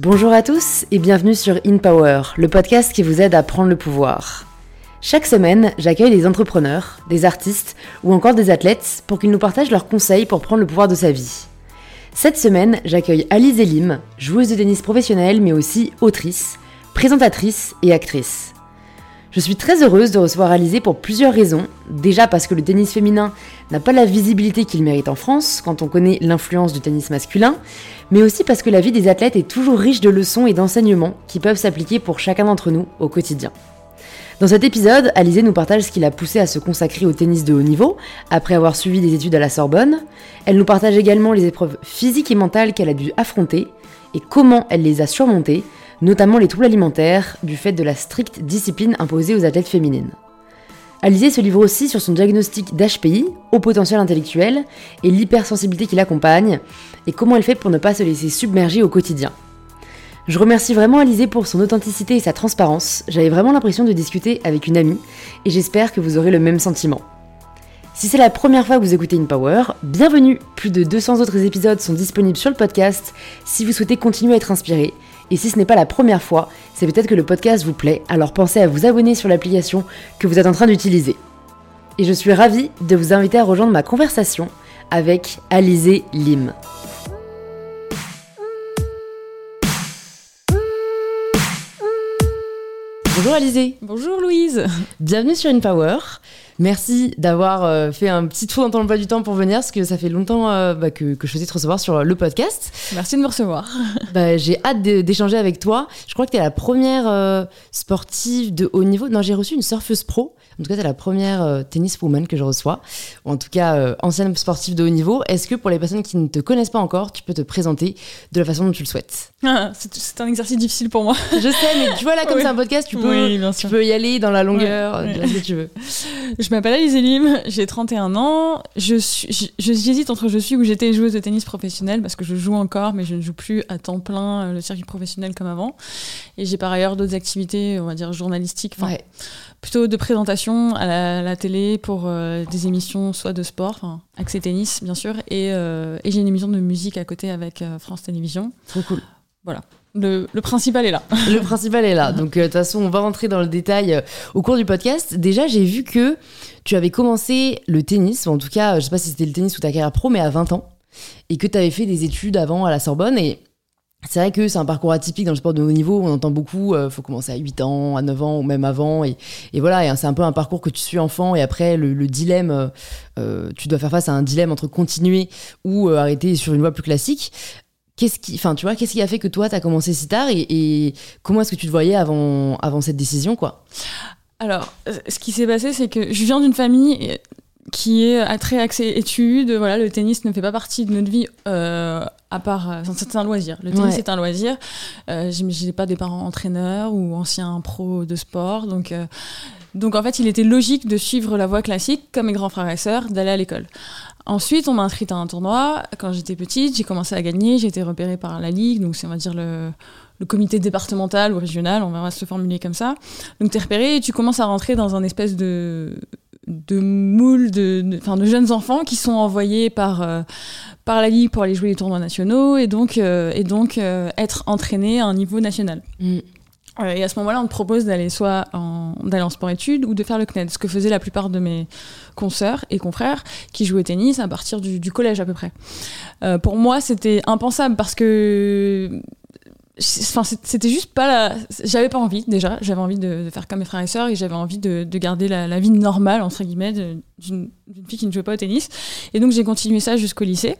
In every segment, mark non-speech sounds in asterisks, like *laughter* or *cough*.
Bonjour à tous et bienvenue sur In Power, le podcast qui vous aide à prendre le pouvoir. Chaque semaine, j'accueille des entrepreneurs, des artistes ou encore des athlètes pour qu'ils nous partagent leurs conseils pour prendre le pouvoir de sa vie. Cette semaine, j'accueille Alice Elim, joueuse de tennis professionnelle mais aussi autrice, présentatrice et actrice. Je suis très heureuse de recevoir Alizé pour plusieurs raisons. Déjà parce que le tennis féminin n'a pas la visibilité qu'il mérite en France quand on connaît l'influence du tennis masculin, mais aussi parce que la vie des athlètes est toujours riche de leçons et d'enseignements qui peuvent s'appliquer pour chacun d'entre nous au quotidien. Dans cet épisode, Alizé nous partage ce qui l'a poussé à se consacrer au tennis de haut niveau, après avoir suivi des études à la Sorbonne. Elle nous partage également les épreuves physiques et mentales qu'elle a dû affronter et comment elle les a surmontées, notamment les troubles alimentaires, du fait de la stricte discipline imposée aux athlètes féminines. Alizé se livre aussi sur son diagnostic d'HPI, au potentiel intellectuel, et l'hypersensibilité qui l'accompagne, et comment elle fait pour ne pas se laisser submerger au quotidien. Je remercie vraiment Alizé pour son authenticité et sa transparence, j'avais vraiment l'impression de discuter avec une amie, et j'espère que vous aurez le même sentiment. Si c'est la première fois que vous écoutez InPower, bienvenue Plus de 200 autres épisodes sont disponibles sur le podcast si vous souhaitez continuer à être inspiré, et si ce n'est pas la première fois, c'est peut-être que le podcast vous plaît, alors pensez à vous abonner sur l'application que vous êtes en train d'utiliser. Et je suis ravie de vous inviter à rejoindre ma conversation avec Alizé Lim. Bonjour Alizé. Bonjour Louise. Bienvenue sur InPower. Merci d'avoir euh, fait un petit tour dans ton emploi du temps pour venir, parce que ça fait longtemps euh, bah, que, que, je faisais te recevoir sur le podcast. Merci de me recevoir. *laughs* Bah, j'ai hâte d'échanger avec toi. Je crois que tu es la première euh, sportive de haut niveau. Non, j'ai reçu une surfeuse pro. En tout cas, tu es la première tennis woman que je reçois. Ou en tout cas, ancienne sportive de haut niveau. Est-ce que pour les personnes qui ne te connaissent pas encore, tu peux te présenter de la façon dont tu le souhaites? Ah, C'est un exercice difficile pour moi. Je sais, mais tu vois, là, comme *laughs* c'est un podcast, tu peux, tu peux y aller dans la longueur, ce que tu veux. Je *laughs* m'appelle Alice Elim, j'ai 31 ans. Je j'hésite entre je suis ou j'étais joueuse de tennis professionnelle parce que je joue encore, mais je ne joue plus à temps plein euh, le circuit professionnel comme avant. Et j'ai par ailleurs d'autres activités, on va dire journalistiques, plutôt de présentation à la, télé pour euh, des émissions soit de sport, accès tennis bien sûr, et, euh, et j'ai une émission de musique à côté avec France Télévisions. Trop cool. Voilà. Le, principal est là. *laughs* Le principal est là. Donc, euh, de toute façon, on va rentrer dans le détail euh, au cours du podcast. Déjà, j'ai vu que tu avais commencé le tennis, en tout cas, je sais pas si c'était le tennis ou ta carrière pro, mais à 20 ans. Et que tu avais fait des études avant à la Sorbonne. Et c'est vrai que c'est un parcours atypique dans le sport de haut niveau. On entend beaucoup, euh, faut commencer à 8 ans, à 9 ans, ou même avant. Et, voilà, c'est un peu un parcours que tu suis enfant. Et après, le, dilemme, tu dois faire face à un dilemme entre continuer ou arrêter sur une voie plus classique qu'est-ce qui, enfin, tu vois, qu'est-ce qui a fait que toi, tu as commencé si tard et, comment est-ce que tu te voyais avant, avant cette décision, quoi? Alors, euh, ce qui s'est passé, c'est que je viens d'une famille qui est à très axée études. Voilà, le tennis ne fait pas partie de notre vie euh, à part. Euh, c'est un loisir. Le tennis est un loisir. Euh, J'ai pas des parents entraîneurs ou anciens pros de sport, donc. donc en fait, il était logique de suivre la voie classique, comme mes grands frères et sœurs, d'aller à l'école. Ensuite, on m'a inscrite à un tournoi. Quand j'étais petite, j'ai commencé à gagner. J'ai été repérée par la Ligue, donc c'est, on va dire, le, comité départemental ou régional, on va se formuler comme ça. Donc tu es repéré et tu commences à rentrer dans un espèce de, de moule de, de, de jeunes enfants qui sont envoyés par, euh, par la Ligue pour aller jouer les tournois nationaux et donc, euh, et donc euh, être entraînés à un niveau national. Mm. Et à ce moment-là, on te propose d'aller soit en, d'aller en sport-études ou de faire le CNED, ce que faisaient la plupart de mes consoeurs et confrères qui jouaient au tennis à partir du, collège à peu près. Euh, pour moi, c'était impensable parce que Enfin, c'était juste pas la... J'avais pas envie, déjà. J'avais envie de, faire comme mes frères et sœurs et j'avais envie de, garder la, vie normale, entre guillemets, d'une fille qui ne jouait pas au tennis. Et donc, j'ai continué ça jusqu'au lycée.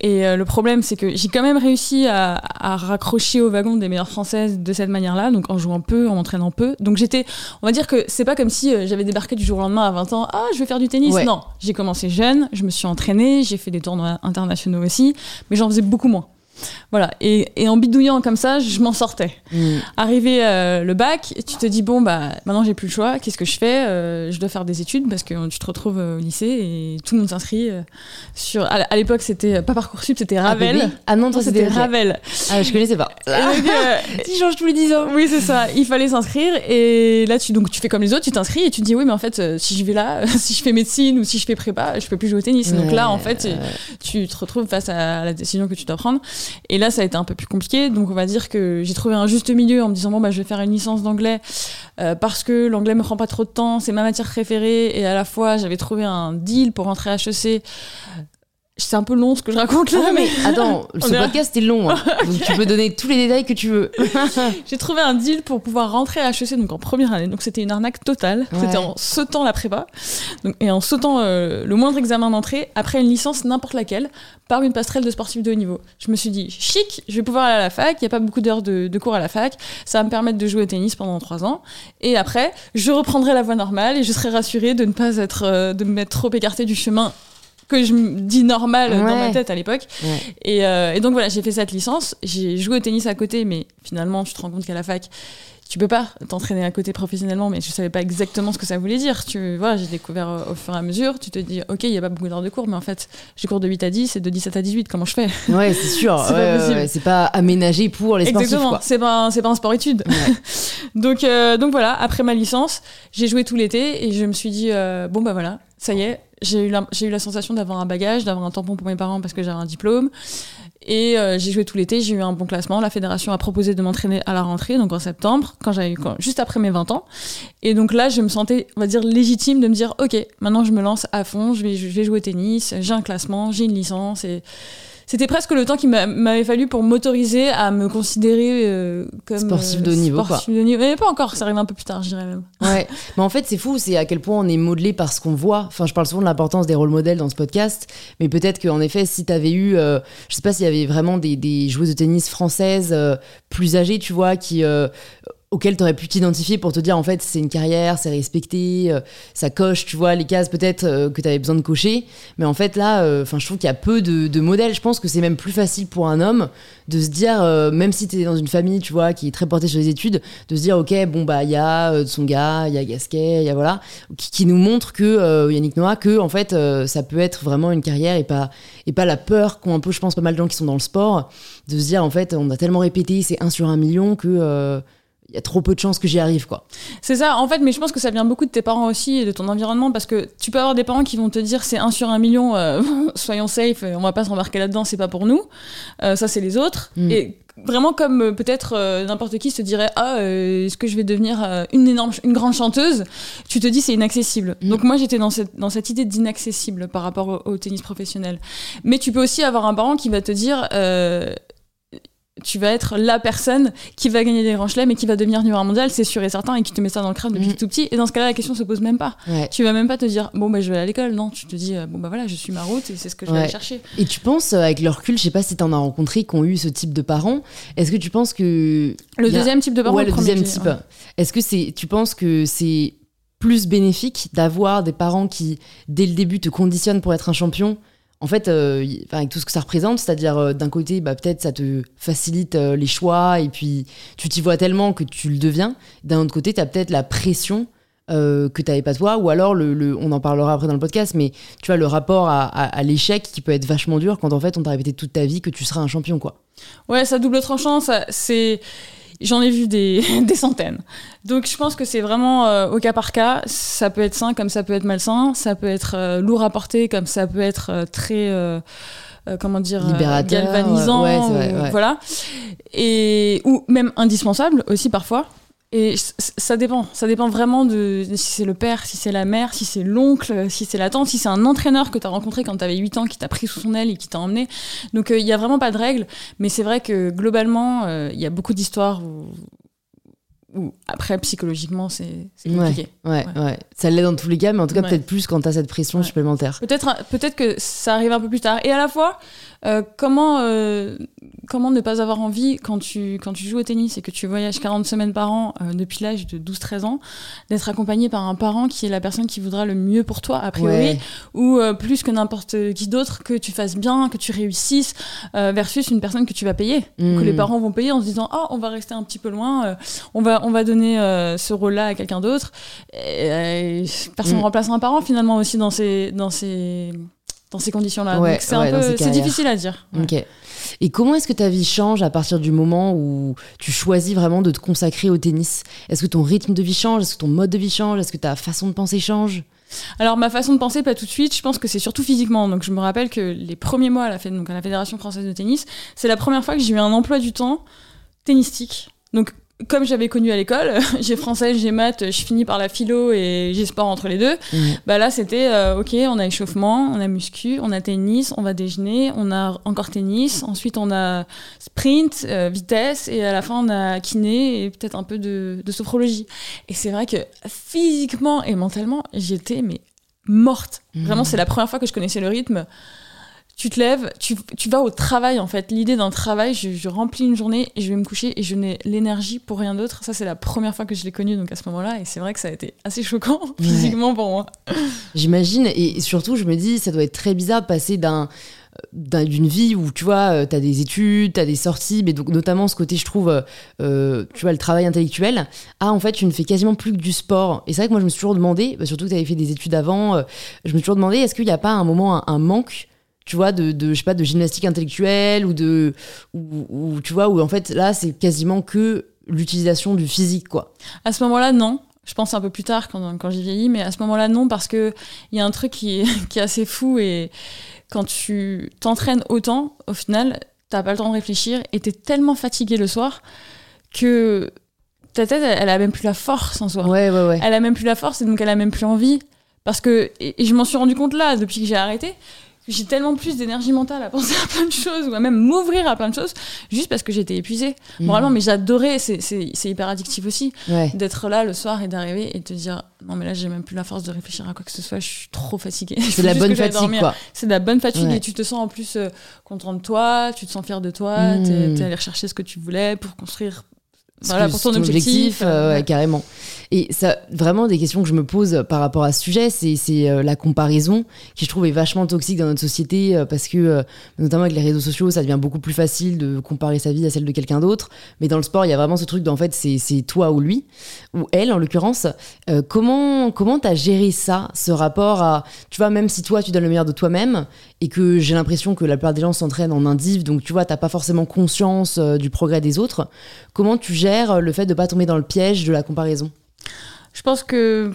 Et euh, le problème, c'est que j'ai quand même réussi à, raccrocher au wagon des meilleures françaises de cette manière-là, donc en jouant peu, en m'entraînant peu. Donc j'étais, on va dire que c'est pas comme si euh, j'avais débarqué du jour au lendemain à 20 ans, ah, je vais faire du tennis. Non, j'ai commencé jeune, je me suis entraînée, j'ai fait des tournois internationaux aussi, mais j'en faisais beaucoup moins. Voilà. Et, en bidouillant comme ça, je m'en sortais. Mm. Arrivé euh, le bac, tu te dis bon bah maintenant j'ai plus le choix. Qu'est-ce que je fais? Euh, Je dois faire des études parce que tu te retrouves euh, au lycée et tout le monde s'inscrit sur. À, l'époque c'était pas parcoursup, c'était ah, Ravel. Ah, non, c'était Ravel. Ah je connaissais pas. tu *laughs* changes tous les 10 ans. Oui c'est ça. Il fallait s'inscrire et là tu donc tu fais comme les autres, tu t'inscris et tu te dis oui mais en fait si je vais là, *laughs* si je fais médecine ou si je fais prépa, je peux plus jouer au tennis. donc là en fait tu te retrouves face à la décision que tu dois prendre. Et là, ça a été un peu plus compliqué. Donc, on va dire que j'ai trouvé un juste milieu en me disant bon, bah, je vais faire une licence d'anglais euh, parce que l'anglais me prend pas trop de temps, c'est ma matière préférée. Et à la fois, j'avais trouvé un deal pour rentrer à HEC c'est un peu long ce que je raconte là. Mais attends, *laughs* ce podcast est long, hein. *laughs* donc tu peux donner tous les détails que tu veux. *laughs* J'ai trouvé un deal pour pouvoir rentrer à HEC donc en première année. Donc c'était une arnaque totale. C'était en sautant la prépa donc, et en sautant euh, le moindre examen d'entrée après une licence n'importe laquelle par une passerelle de sportif de haut niveau. Je me suis dit chic, je vais pouvoir aller à la fac. Il y a pas beaucoup d'heures de, de, cours à la fac. Ça va me permettre de jouer au tennis pendant trois ans. Et après, je reprendrai la voie normale et je serai rassurée de ne pas être, euh, de me mettre trop écartée du chemin que je me dis normal dans ma tête à l'époque. Euh, et, donc voilà, j'ai fait cette licence. J'ai joué au tennis à côté, mais finalement, tu te rends compte qu'à la fac, tu peux pas t'entraîner à côté professionnellement, mais je savais pas exactement ce que ça voulait dire. Tu vois, j'ai découvert euh, au fur et à mesure. Tu te dis, ok, il y a pas beaucoup d'heures de cours, mais en fait, j'ai cours de 8 à 10 et de 17 à 18. Comment je fais? Ouais, c'est sûr. *laughs* c'est pas, aménagé pour les sportifs. Exactement. C'est pas, c'est pas un sport étude. *laughs* donc, euh, donc voilà. Après ma licence, j'ai joué tout l'été et je me suis dit, bon bah voilà, ça y est, j'ai eu, la, j'ai eu la sensation d'avoir un bagage, d'avoir un tampon pour mes parents parce que j'avais un diplôme. Et euh, j'ai joué tout l'été, j'ai eu un bon classement. La fédération a proposé de m'entraîner à la rentrée, donc en septembre, quand j'avais juste après mes 20 ans. Et donc là, je me sentais, on va dire, légitime de me dire, ok, maintenant je me lance à fond, je vais, je vais jouer au tennis, j'ai un classement, j'ai une licence et c'était presque le temps qu'il m'avait fallu pour m'autoriser à me considérer euh, comme sportif de haut niveau. Sportif de niveau. Mais pas encore, ça arrive un peu plus tard, je dirais même. Ouais, *laughs* mais en fait, c'est fou, c'est à quel point on est modelé par ce qu'on voit. Enfin, je parle souvent de l'importance des rôles modèles dans ce podcast, mais peut-être qu'en effet, si tu avais eu, euh, je sais pas s'il y avait vraiment des, des, joueuses de tennis françaises euh, plus âgées, tu vois, qui auquel tu aurais pu t'identifier pour te dire en fait c'est une carrière, c'est respecté, euh, ça coche, tu vois, les cases peut-être euh, que tu avais besoin de cocher. Mais en fait là, euh, je trouve qu'il y a peu de, modèles. Je pense que c'est même plus facile pour un homme de se dire, même si tu es dans une famille, tu vois, qui est très portée sur les études, de se dire ok, bon bah il y a son gars, il y a Gasquet, il y a voilà, qui, nous montre que Yannick Noah, que en fait ça peut être vraiment une carrière et pas, et pas la peur qu'ont un peu, je pense, pas mal de gens qui sont dans le sport, de se dire en fait on a tellement répété, c'est 1 sur un million que il y a trop peu de chances que j'y arrive quoi. C'est ça en fait mais je pense que ça vient beaucoup de tes parents aussi et de ton environnement parce que tu peux avoir des parents qui vont te dire c'est un sur un million euh, *laughs* soyons safe on va pas s'embarquer là-dedans c'est pas pour nous euh, ça c'est les autres mm. et vraiment comme euh, peut-être n'importe qui se dirait ah est-ce que je vais devenir une énorme une grande chanteuse? Tu te dis c'est inaccessible mm. donc moi j'étais dans cette dans cette idée d'inaccessible par rapport au, au, tennis professionnel mais tu peux aussi avoir un parent qui va te dire tu vas être la personne qui va gagner des grands chelems et qui va devenir numéro mondial, c'est sûr et certain, et qui te met ça dans le crâne depuis mm. tout petit. Et dans ce cas-là, la question se pose même pas. Tu vas même pas te dire, bon, bah, je vais à l'école. Non, tu te dis, euh, bon, bah voilà, je suis ma route et c'est ce que je vais aller chercher. Et tu penses, euh, avec le recul, je sais pas si tu en as rencontré qui ont eu ce type de parents, est-ce que tu penses que. Le deuxième type de parents, ouais, le, deuxième type. Est-ce que c'est, tu penses que c'est plus bénéfique d'avoir des parents qui, dès le début, te conditionnent pour être un champion en fait, euh, avec tout ce que ça représente, c'est-à-dire euh, d'un côté, bah, peut-être ça te facilite euh, les choix et puis tu t'y vois tellement que tu le deviens. D'un autre côté, tu as peut-être la pression que tu n'avais pas toi, ou alors, le, on en parlera après dans le podcast, mais tu vois, le rapport à, l'échec qui peut être vachement dur quand en fait on t'a répété toute ta vie que tu seras un champion. quoi. Ouais, ça double tranchant, c'est J'en ai vu des, *laughs* des, centaines. Donc je pense que c'est vraiment euh, au cas par cas. Ça peut être sain comme ça peut être malsain. Ça peut être euh, lourd à porter comme ça peut être euh, très... comment dire galvanisant voilà et ou même indispensable aussi parfois et ça dépend. Ça dépend vraiment de si c'est le père, si c'est la mère, si c'est l'oncle, si c'est la tante, si c'est un entraîneur que tu as rencontré quand tu avais 8 ans, qui t'a pris sous son aile et qui t'a emmené. Donc euh, il n'y a vraiment pas de règles. Mais c'est vrai que globalement, euh, il y a beaucoup d'histoires où, après, psychologiquement, c'est compliqué. Ouais, ouais, Ça l'est dans tous les cas, mais en tout cas, peut-être plus quand tu as cette pression supplémentaire. Peut-être peut que ça arrive un peu plus tard. Et à la fois, euh, comment, euh, comment ne pas avoir envie, quand tu, quand tu joues au tennis et que tu voyages 40 semaines par an euh, depuis l'âge de 12-13 ans, d'être accompagné par un parent qui est la personne qui voudra le mieux pour toi, a priori, ou plus que n'importe qui d'autre, que tu fasses bien, que tu réussisses, versus une personne que tu vas payer, que les hmm. parents vont payer en se disant Oh, on va rester un petit peu loin, on, va, on va donner ce rôle-là à quelqu'un d'autre. personne ne hmm. remplace un parent finalement aussi dans ces. Dans ces dans ces conditions-là. C'est difficile à dire. Ok. Et comment est-ce que ta vie change à partir du moment où tu choisis vraiment de te consacrer au tennis? Est-ce que ton rythme de vie change? Est-ce que ton mode de vie change? Est-ce que ta façon de penser change? Alors ma façon de penser, pas tout de suite. Je pense que c'est surtout physiquement. Donc je me rappelle que les premiers mois à la, donc à la Fédération française de tennis, c'est la première fois que j'ai eu un emploi du temps tennistique. Donc comme j'avais connu à l'école, *laughs* j'ai français, j'ai maths, je finis par la philo et j'ai sport entre les deux. Bah là, c'était euh, ok, on a échauffement, on a muscu, on a tennis, on va déjeuner, on a encore tennis, ensuite on a sprint, euh, vitesse et à la fin on a kiné et peut-être un peu de, de sophrologie. Et c'est vrai que physiquement et mentalement, j'étais mais morte. Vraiment, c'est la première fois que je connaissais le rythme tu te lèves, tu, tu, vas au travail en fait. L'idée d'un travail, je, remplis une journée et je vais me coucher et je n'ai l'énergie pour rien d'autre. Ça, c'est la première fois que je l'ai connu donc à ce moment-là et c'est vrai que ça a été assez choquant *laughs* physiquement pour moi. J'imagine et surtout, je me dis, ça doit être très bizarre de passer d'un d'une vie où tu vois euh, tu as des études tu as des sorties mais donc notamment ce côté je trouve euh, tu vois le travail intellectuel ah en fait tu ne fais quasiment plus que du sport et c'est vrai que moi je me suis toujours demandé bah, surtout que tu avais fait des études avant euh, je me suis toujours demandé est-ce qu'il n'y a pas un moment un manque tu vois, de, de, je sais pas, de gymnastique intellectuelle ou de, ou, tu vois, où en fait, là, c'est quasiment que l'utilisation du physique, quoi. À ce moment-là, non. Je pense un peu plus tard quand, quand j'y vieillis, mais à ce moment-là, non, parce que il y a un truc qui est, *laughs* qui est assez fou et quand tu t'entraînes autant, au final, t'as pas le temps de réfléchir et t'es tellement fatigué le soir que ta tête, elle, a même plus la force en soi. Ouais, ouais, ouais. Elle a même plus la force et donc elle a même plus envie. Parce que, et je m'en suis rendu compte là, depuis que j'ai arrêté, j'ai tellement plus d'énergie mentale à penser à plein de choses ou à même m'ouvrir à plein de choses juste parce que j'étais épuisée. Mmh. moralement mais j'adorais c'est hyper addictif aussi d'être là le soir et d'arriver et te dire non mais là j'ai même plus la force de réfléchir à quoi que ce soit je suis trop fatiguée. C'est de *laughs* la bonne fatigue quoi. C'est de la bonne fatigue et tu te sens en plus euh, content de toi tu te sens fier de toi mmh. tu es allé rechercher ce que tu voulais pour construire voilà, pour ton, objectif, euh, carrément. Et ça, vraiment, des questions que je me pose par rapport à ce sujet, c'est euh, la comparaison, qui je trouve est vachement toxique dans notre société, euh, parce que, notamment avec les réseaux sociaux, ça devient beaucoup plus facile de comparer sa vie à celle de quelqu'un d'autre. Mais dans le sport, il y a vraiment ce truc d'en fait, c'est toi ou lui, ou elle en l'occurrence. comment comment t'as géré ça, ce rapport à, tu vois, même si toi, tu donnes le meilleur de toi-même, et que j'ai l'impression que la plupart des gens s'entraînent en indiv, donc tu vois, t'as pas forcément conscience du progrès des autres, comment tu gères le fait de pas tomber dans le piège de la comparaison? Je pense que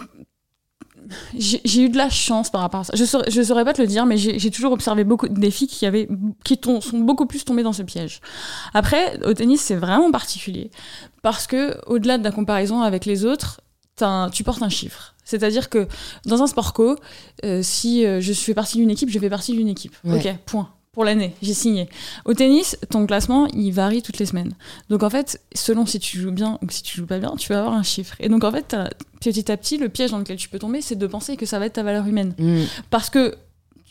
j'ai eu de la chance par rapport à ça. Je saurais, saurais pas te le dire, mais j'ai toujours observé beaucoup des filles qui, avaient, qui sont beaucoup plus tombées dans ce piège. Après, au tennis, c'est vraiment particulier. Parce que, au-delà de la comparaison avec les autres, tu portes un chiffre. C'est-à-dire que dans un sport co, euh, si euh, je fais partie d'une équipe, je fais partie d'une équipe. Ok, point pour l'année, j'ai signé. Au tennis, ton classement, il varie toutes les semaines. Donc en fait, selon si tu joues bien ou si tu joues pas bien, tu vas avoir un chiffre. Et donc en fait, petit à petit, le piège dans lequel tu peux tomber, c'est de penser que ça va être ta valeur humaine. Mm. Parce que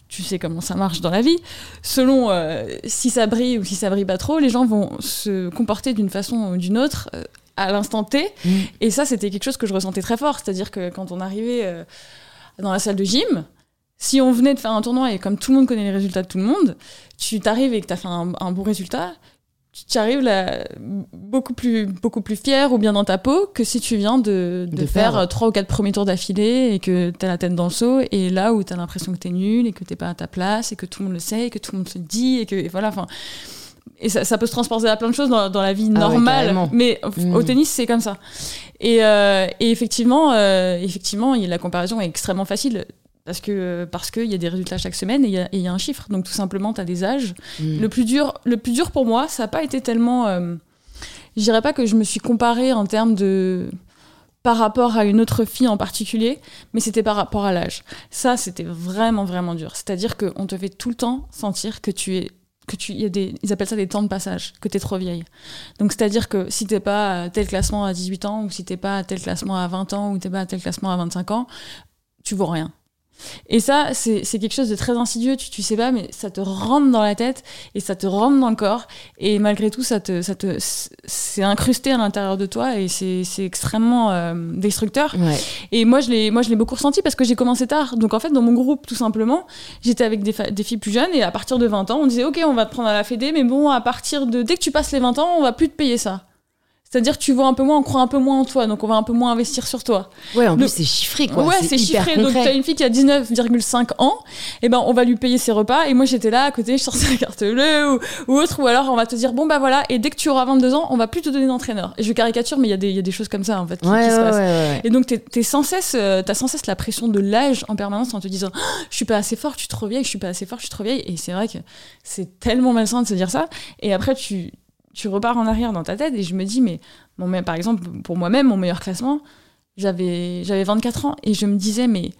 tu sais comment ça marche dans la vie. Selon euh, si ça brille ou si ça brille pas trop, les gens vont se comporter d'une façon ou d'une autre euh, à l'instant T. Mm. Et ça, c'était quelque chose que je ressentais très fort. C'est-à-dire que quand on arrivait euh, dans la salle de gym, si on venait de faire un tournoi et comme tout le monde connaît les résultats de tout le monde, tu t'arrives et que tu as fait un, bon résultat, tu arrives là beaucoup plus, beaucoup plus fier ou bien dans ta peau que si tu viens de, faire trois ou quatre premiers tours d'affilée et que tu as la tête dans le seau et là où tu as l'impression que tu es nul et que tu pas à ta place et que tout le monde le sait et que tout le monde se dit et que voilà, enfin. Et ça, peut se transporter à plein de choses dans, la vie ah normale, mais au mmh. tennis c'est comme ça. Et, euh, effectivement, euh, effectivement, la comparaison est extrêmement facile parce que parce qu'il y a des résultats chaque semaine et il y, a un chiffre. Donc tout simplement, tu as des âges. Mm. Le, plus dur, le plus dur pour moi, ça n'a pas été tellement... Euh, je dirais pas que je me suis comparée en termes de par rapport à une autre fille en particulier, mais c'était par rapport à l'âge. Ça, c'était vraiment, vraiment dur. C'est-à-dire qu'on te fait tout le temps sentir que tu es que tu y a des ils appellent ça des temps de passage que tu trop vieille. Donc c'est à dire que si t'es pas tel classement à 18 ans ou si t'es pas tel classement à 20 ans ou t'es pas à tel classement à 25 ans tu vaux rien et ça, c'est quelque chose de très insidieux, tu, tu sais pas, mais ça te rentre dans la tête et ça te rentre dans le corps. Et malgré tout, ça te, ça te, c'est incrusté à l'intérieur de toi et c'est extrêmement euh, destructeur. Et moi, je l'ai beaucoup ressenti parce que j'ai commencé tard. Donc en fait, dans mon groupe, tout simplement, j'étais avec des, des, filles plus jeunes et à partir de 20 ans, on disait, OK, on va te prendre à la fédé, mais bon, à partir de, dès que tu passes les 20 ans, on va plus te payer ça. C'est-à-dire tu vois un peu moins, on croit un peu moins en toi, donc on va un peu moins investir sur toi. Ouais, en plus c'est chiffré quoi. Ouais, c'est chiffré. Donc tu as une fille qui a 19,5 ans, et eh ben on va lui payer ses repas, et moi j'étais là à côté, je sortais la carte bleue ou, ou, autre, ou alors on va te dire bon bah voilà, et dès que tu auras 22 ans, on va plus te donner d'entraîneur. Et je caricature, mais il y, y, a des choses comme ça en fait qui, ouais, qui se passent. Ouais, et donc t'es es sans cesse, euh, t'as sans cesse la pression de l'âge en permanence en te disant oh, je suis pas assez fort, je suis trop vieille, je suis pas assez fort, je suis trop vieille. Et c'est vrai que c'est tellement malsain de se dire ça. Et après tu tu repars en arrière dans ta tête et je me dis, mais bon, par exemple, pour moi-même, mon meilleur classement, j'avais, j'avais 24 ans et je me disais, mais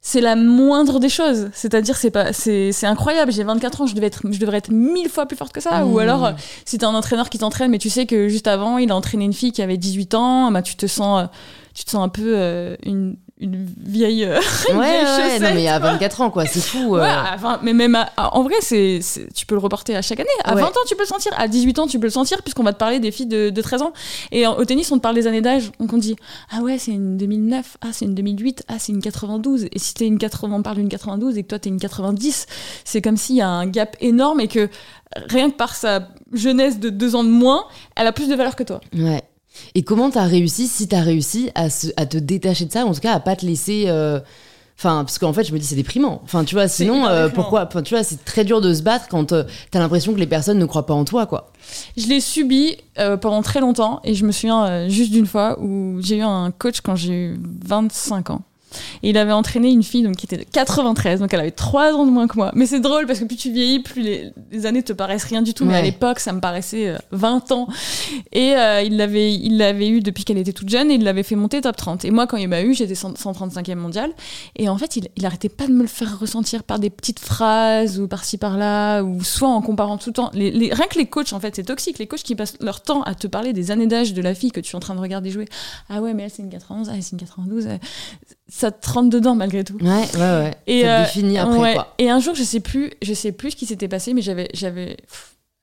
c'est la moindre des choses. C'est-à-dire, c'est pas, c'est, c'est incroyable. J'ai 24 ans, je devais être, je devrais être mille fois plus forte que ça. Ou mmh. alors, si t'es un entraîneur qui t'entraîne, mais tu sais que juste avant, il a entraîné une fille qui avait 18 ans, bah, tu te sens, tu te sens un peu euh, une, une vieille, euh, *laughs* une ouais, ouais, non mais il y a 24 ans quoi, c'est fou. Euh. Ouais, mais même en vrai, c'est, tu peux le reporter à chaque année. À 20 ans, tu peux le sentir. À 18 ans, tu peux le sentir puisqu'on va te parler des filles de, de 13 ans. Et au tennis, on te parle des années d'âge. Donc on dit ah ouais, c'est une 2009, ah c'est une 2008, ah c'est une 92. Et si t'es une 80, on parle d'une 92 et que toi t'es une 90, c'est comme s'il y a un gap énorme et que rien que par sa jeunesse de deux ans de moins, elle a plus de valeur que toi. Ouais. Et comment t'as réussi, si t'as réussi, à, à, te détacher de ça, en tout cas à pas te laisser. Euh, enfin, parce qu'en fait, je me dis, c'est déprimant. Enfin, tu vois, sinon, euh, pourquoi Enfin, tu vois, c'est très dur de se battre quand euh, t'as l'impression que les personnes ne croient pas en toi, quoi. Je l'ai subi pendant très longtemps et je me souviens juste d'une fois où j'ai eu un coach quand j'ai eu 25 ans. Et il avait entraîné une fille donc, qui était de 93, donc elle avait 3 ans de moins que moi. Mais c'est drôle parce que plus tu vieillis, plus les, années te paraissent rien du tout. Mais à l'époque, ça me paraissait 20 euh, ans. Et euh, il l'avait il l'avait eu depuis qu'elle était toute jeune et il l'avait fait monter top 30. Et moi, quand il m'a eu, j'étais 135e mondial. Et en fait, il, il arrêtait pas de me le faire ressentir par des petites phrases ou par-ci par-là, ou soit en comparant tout le temps. Les, rien que les coachs, en fait, c'est toxique. Les coachs qui passent leur temps à te parler des années d'âge de la fille que tu es en train de regarder jouer. Ah ouais, mais elle, c'est une 91, ah, c'est une 92 ça te rentre dedans malgré tout. Ouais, ouais, ouais. Et, ça te euh, définit après, quoi. Et un jour, je sais plus, je sais plus ce qui s'était passé, mais j'avais, j'avais,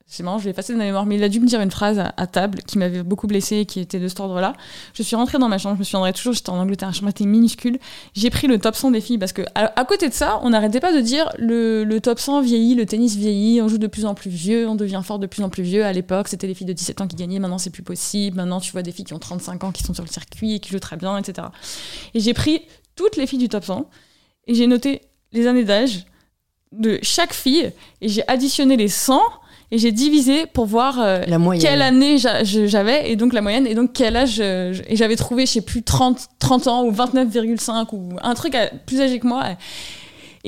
c'est marrant, je vais passer de ma mémoire, mais il a dû me dire une phrase à, table qui m'avait beaucoup blessée et qui était de cet ordre-là. Je suis rentrée dans ma chambre, je me souviendrai toujours, j'étais en Angleterre, la chambre était minuscule. J'ai pris le top 100 des filles parce que, à, côté de ça, on n'arrêtait pas de dire le, le, top 100 vieillit, le tennis vieillit, on joue de plus en plus vieux, on devient fort de plus en plus vieux. À l'époque, c'était les filles de 17 ans qui gagnaient, maintenant c'est plus possible. Maintenant, tu vois des filles qui ont 35 ans qui sont sur le circuit et qui jouent très bien, etc. Et j'ai pris toutes les filles du top 100 et j'ai noté les années d'âge de chaque fille et j'ai additionné les 100 et j'ai divisé pour voir euh, quelle année j'avais et donc la moyenne. Et donc quel âge et j'avais trouvé je sais plus 30 30 ans ou 29,5 ou un truc plus âgé que moi.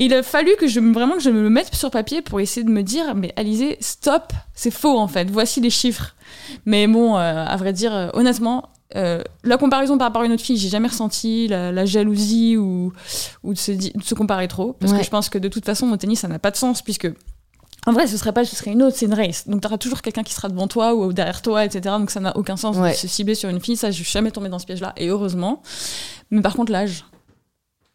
Il a fallu que je vraiment que je me le mette sur papier pour essayer de me dire mais Alizé stop c'est faux en fait. Voici les chiffres. Mais bon euh, à vrai dire euh, honnêtement euh, la comparaison par rapport à une autre fille, j'ai jamais ressenti la, jalousie ou, ou de, se, de, se, comparer trop. Parce que je pense que de toute façon, au tennis, ça n'a pas de sens, puisque en vrai, ce serait pas, ce serait une autre, c'est une race. Donc, tu auras toujours quelqu'un qui sera devant toi ou derrière toi, etc. Donc, ça n'a aucun sens de se cibler sur une fille. Ça, je suis jamais tombée dans ce piège-là, et heureusement. Mais par contre, l'âge,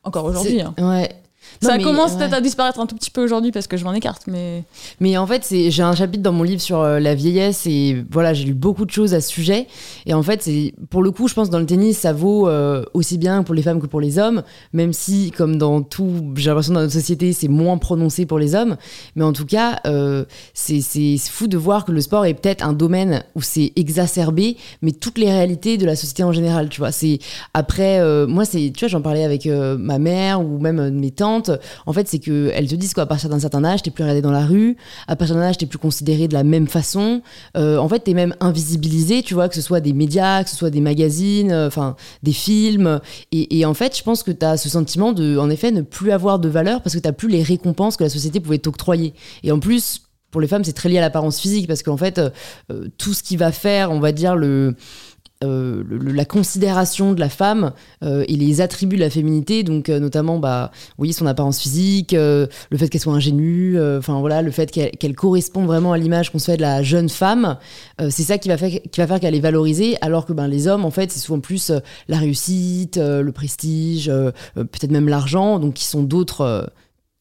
encore aujourd'hui. Hein. Ouais ça commence peut-être à disparaître un tout petit peu aujourd'hui parce que je m'en écarte, mais. Mais en fait, c'est j'ai un chapitre dans mon livre sur euh, la vieillesse et voilà, j'ai lu beaucoup de choses à ce sujet. Et en fait, c'est pour le coup, je pense dans le tennis, ça vaut euh, aussi bien pour les femmes que pour les hommes, même si, comme dans tout, j'ai l'impression dans notre société, c'est moins prononcé pour les hommes. Mais en tout cas, euh, c'est fou de voir que le sport est peut-être un domaine où c'est exacerbé, mais toutes les réalités de la société en général, tu vois. C'est après, moi, c'est, tu vois, j'en parlais avec ma mère ou même mes tantes en fait, c'est qu'elles te disent qu'à partir d'un certain âge, t'es plus regardé dans la rue, à partir d'un âge, t'es plus considéré de la même façon. Euh, en fait, t'es même invisibilisé, tu vois, que ce soit des médias, que ce soit des magazines, euh, enfin, des films. Et, en fait, je pense que t'as ce sentiment de, en effet, ne plus avoir de valeur parce que t'as plus les récompenses que la société pouvait t'octroyer. Et en plus, pour les femmes, c'est très lié à l'apparence physique parce qu'en fait, euh, tout ce qui va faire, on va dire, le euh, la considération de la femme euh, et les attributs de la féminité, donc euh, notamment bah, oui, son apparence physique, le fait qu'elle soit ingénue, enfin voilà, le fait qu'elle corresponde vraiment à l'image qu'on se fait de la jeune femme, c'est ça qui va faire, qui va faire qu'elle est valorisée, alors que ben, les hommes, en fait, c'est souvent plus la réussite, le prestige, peut-être même l'argent, donc qui sont d'autres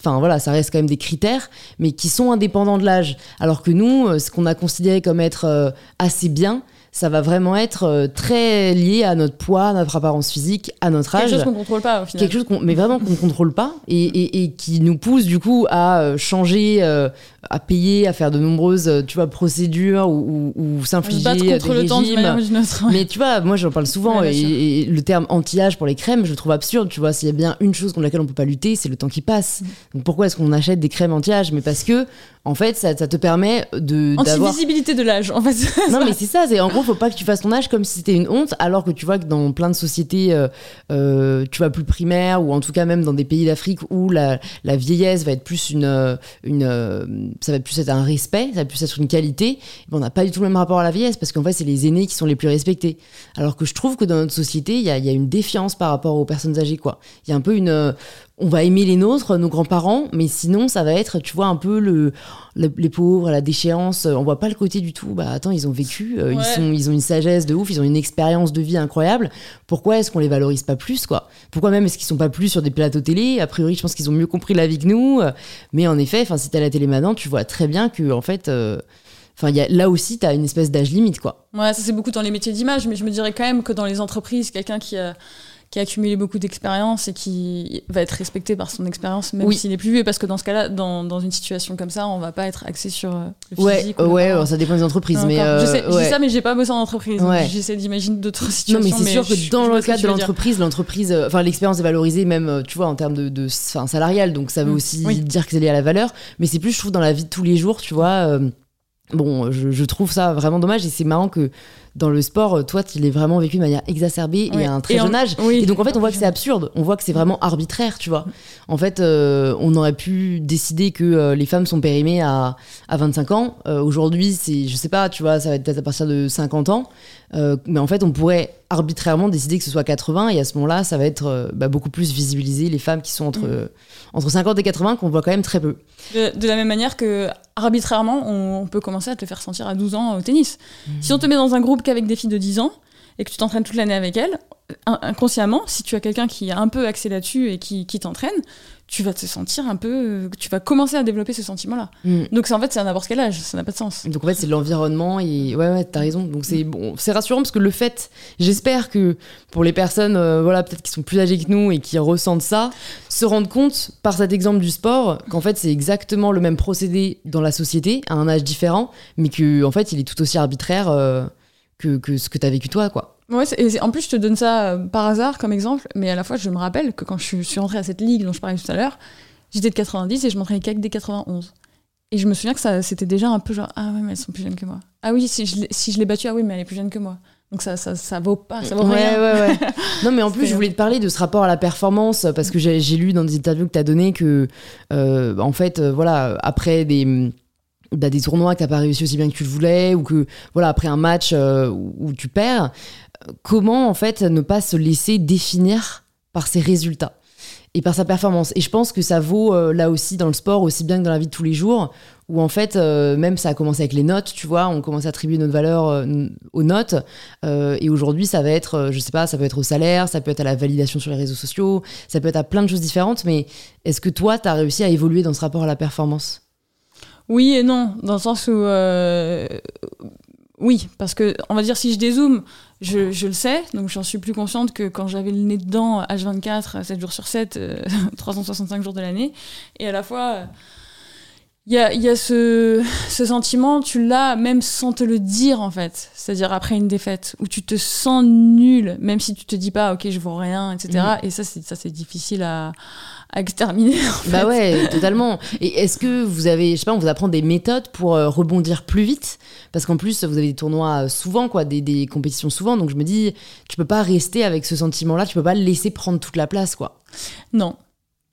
enfin voilà, ça reste quand même des critères, mais qui sont indépendants de l'âge. Alors que nous, ce qu'on a considéré comme être assez bien, ça va vraiment être euh, très lié à notre poids, à notre apparence physique, à notre âge. Quelque chose qu'on contrôle pas au final. Quelque chose qu'on, mais vraiment qu'on ne contrôle pas et, et, et, qui nous pousse du coup à euh, changer, euh, à payer, à faire de nombreuses, tu vois, procédures ou, ou, ou s'infliger battre contre des le temps manière autre. Mais tu vois, moi j'en parle souvent Ouais, et, et le terme anti-âge pour les crèmes, je le trouve absurde. Tu vois, s'il y a bien une chose contre laquelle on peut pas lutter, c'est le temps qui passe. Mm. Donc pourquoi est-ce qu'on achète des crèmes anti-âge? Mais parce que, en fait, ça, ça te permet de. Anti-visibilité de l'âge, en fait. Non, mais c'est ça. C'est en gros, *laughs* faut pas que tu fasses ton âge comme si c'était une honte, alors que tu vois que dans plein de sociétés, euh, euh, tu vois plus primaires ou en tout cas même dans des pays d'Afrique où la, la vieillesse va être plus une, euh, une, ça va plus être un respect, ça va plus être une qualité. On n'a pas du tout le même rapport à la vieillesse parce qu'en fait, c'est les aînés qui sont les plus respectés. Alors que je trouve que dans notre société, il y a, y a une défiance par rapport aux personnes âgées, quoi. Il y a un peu une, on va aimer les nôtres, nos grands-parents, mais sinon, ça va être, tu vois, un peu le, le- les pauvres, la déchéance. On voit pas le côté du tout. Bah attends, ils ont vécu, euh, Ouais. ils, sont, ils ont une sagesse de ouf, ils ont une expérience de vie incroyable. Pourquoi est-ce qu'on les valorise pas plus, quoi? Pourquoi même est-ce qu'ils sont pas plus sur des plateaux télé? A priori, je pense qu'ils ont mieux compris la vie que nous. euh, Mais en effet, enfin, si t'es à la télé maintenant, tu vois très bien que, en fait, euh, enfin, il y a, là aussi, t'as une espèce d'âge limite, quoi. Ouais, ça c'est beaucoup dans les métiers d'image, mais je me dirais quand même que dans les entreprises, quelqu'un qui a, qui a accumulé beaucoup d'expérience et qui va être respecté par son expérience, même Oui. s'il est plus vieux, parce que dans ce cas-là, dans, dans une situation comme ça, on va pas être axé sur euh, le Ouais, physique. euh, ouais, alors, ça dépend des entreprises, mais euh, je, sais, je dis ouais. ça, mais j'ai pas bossé en entreprise. Ouais. J'essaie d'imaginer d'autres Non, situations. mais c'est sûr que je dans le cadre de l'entreprise, l'entreprise, euh, enfin l'expérience est valorisée même, euh, tu vois, en termes de, de enfin, salarial, donc ça veut Mm, aussi oui. dire que c'est lié à la valeur. Mais c'est plus, je trouve, dans la vie de tous les jours, tu vois. euh, bon, je, je trouve ça vraiment dommage et c'est marrant que dans le sport, euh, toi, tu l'aies vraiment vécu de manière exacerbée et Ouais. à un très Et en- jeune âge. oui. Et donc en fait, on voit que c'est absurde. On voit que c'est vraiment arbitraire, tu vois. En fait, euh, on aurait pu décider que euh, les femmes sont périmées à, à 25 ans. Euh, Aujourd'hui, c'est, je sais pas, tu vois, ça va être peut-être à partir de 50 ans. Mais en fait, on pourrait arbitrairement décider que ce soit 80 et à ce moment-là, ça va être bah, beaucoup plus visibilisé les femmes qui sont entre, Mm. entre 50 et 80 qu'on voit quand même très peu. De, de la même manière que arbitrairement, on, on peut commencer à te faire sentir à 12 ans au tennis. Si on te met dans un groupe qu'avec des filles de 10 ans et que tu t'entraînes toute l'année avec elles, in- inconsciemment, si tu as quelqu'un qui est un peu axé là-dessus et qui, qui t'entraîne, tu vas te sentir un peu. euh, Tu vas commencer à développer ce sentiment-là. Mm. Donc en fait, c'est à n'importe quel âge, ça n'a pas de sens. Donc en fait, c'est l'environnement et ouais, ouais, t'as raison. Donc c'est bon, c'est rassurant parce que le fait, j'espère que pour les personnes, euh, voilà, peut-être qui sont plus âgées que nous et qui ressentent ça, se rendent compte par cet exemple du sport qu'en fait c'est exactement le même procédé dans la société à un âge différent, mais que en fait il est tout aussi arbitraire euh, que, que ce que t'as vécu toi, quoi. Ouais, et en plus, je te donne ça euh, par hasard comme exemple, mais à la fois, je me rappelle que quand je suis- rentrée à cette ligue dont je parlais tout à l'heure, j'étais de 90 et je m'entraînais qu'avec des 91. Et je me souviens que ça, c'était déjà un peu genre, ah ouais, mais elles sont plus jeunes que moi. Ah oui, si je l'ai si je l'ai battue, ah oui, mais elle est plus jeune que moi. Donc ça, ça, ça vaut pas, ça vaut ouais, rien. ouais, ouais. *laughs* Non, mais en plus, je voulais te parler de ce rapport à la performance parce que j'ai lu dans des interviews que tu as donné que, euh, en fait, euh, voilà, après des, bah, des tournois que t'as pas réussi aussi bien que tu le voulais ou que, voilà, après un match euh, où, tu perds, comment, en fait, ne pas se laisser définir par ses résultats et par sa performance? Et je pense que ça vaut euh, là aussi dans le sport, aussi bien que dans la vie de tous les jours, où en fait, euh, même ça a commencé avec les notes, tu vois, on commence à attribuer notre valeur aux notes. Et aujourd'hui, ça va être, je sais pas, ça peut être au salaire, ça peut être à la validation sur les réseaux sociaux, ça peut être à plein de choses différentes. Mais est-ce que toi, tu as réussi à évoluer dans ce rapport à la performance? Oui et non, dans le sens où. euh, oui, parce que, on va dire, si je dézoome, je, le sais, donc j'en suis plus consciente que quand j'avais le nez dedans, H24, 7 jours sur 7, euh, *laughs* 365 jours de l'année, et à la fois. euh, il y a, y a ce, ce sentiment, tu l'as même sans te le dire en fait. C'est-à-dire après une défaite, où tu te sens nul, même si tu te dis pas, ok, je vaux rien, etc. Et ça, c'est, ça, c'est difficile à, à exterminer. en Bah fait. ouais, *laughs* totalement. Et est-ce que vous avez, je sais pas, on vous apprend des méthodes pour euh, rebondir plus vite? Parce qu'en plus, vous avez des tournois euh, souvent, quoi, des, des compétitions souvent. Donc je me dis, tu peux pas rester avec ce sentiment-là, tu peux pas le laisser prendre toute la place, quoi. Non.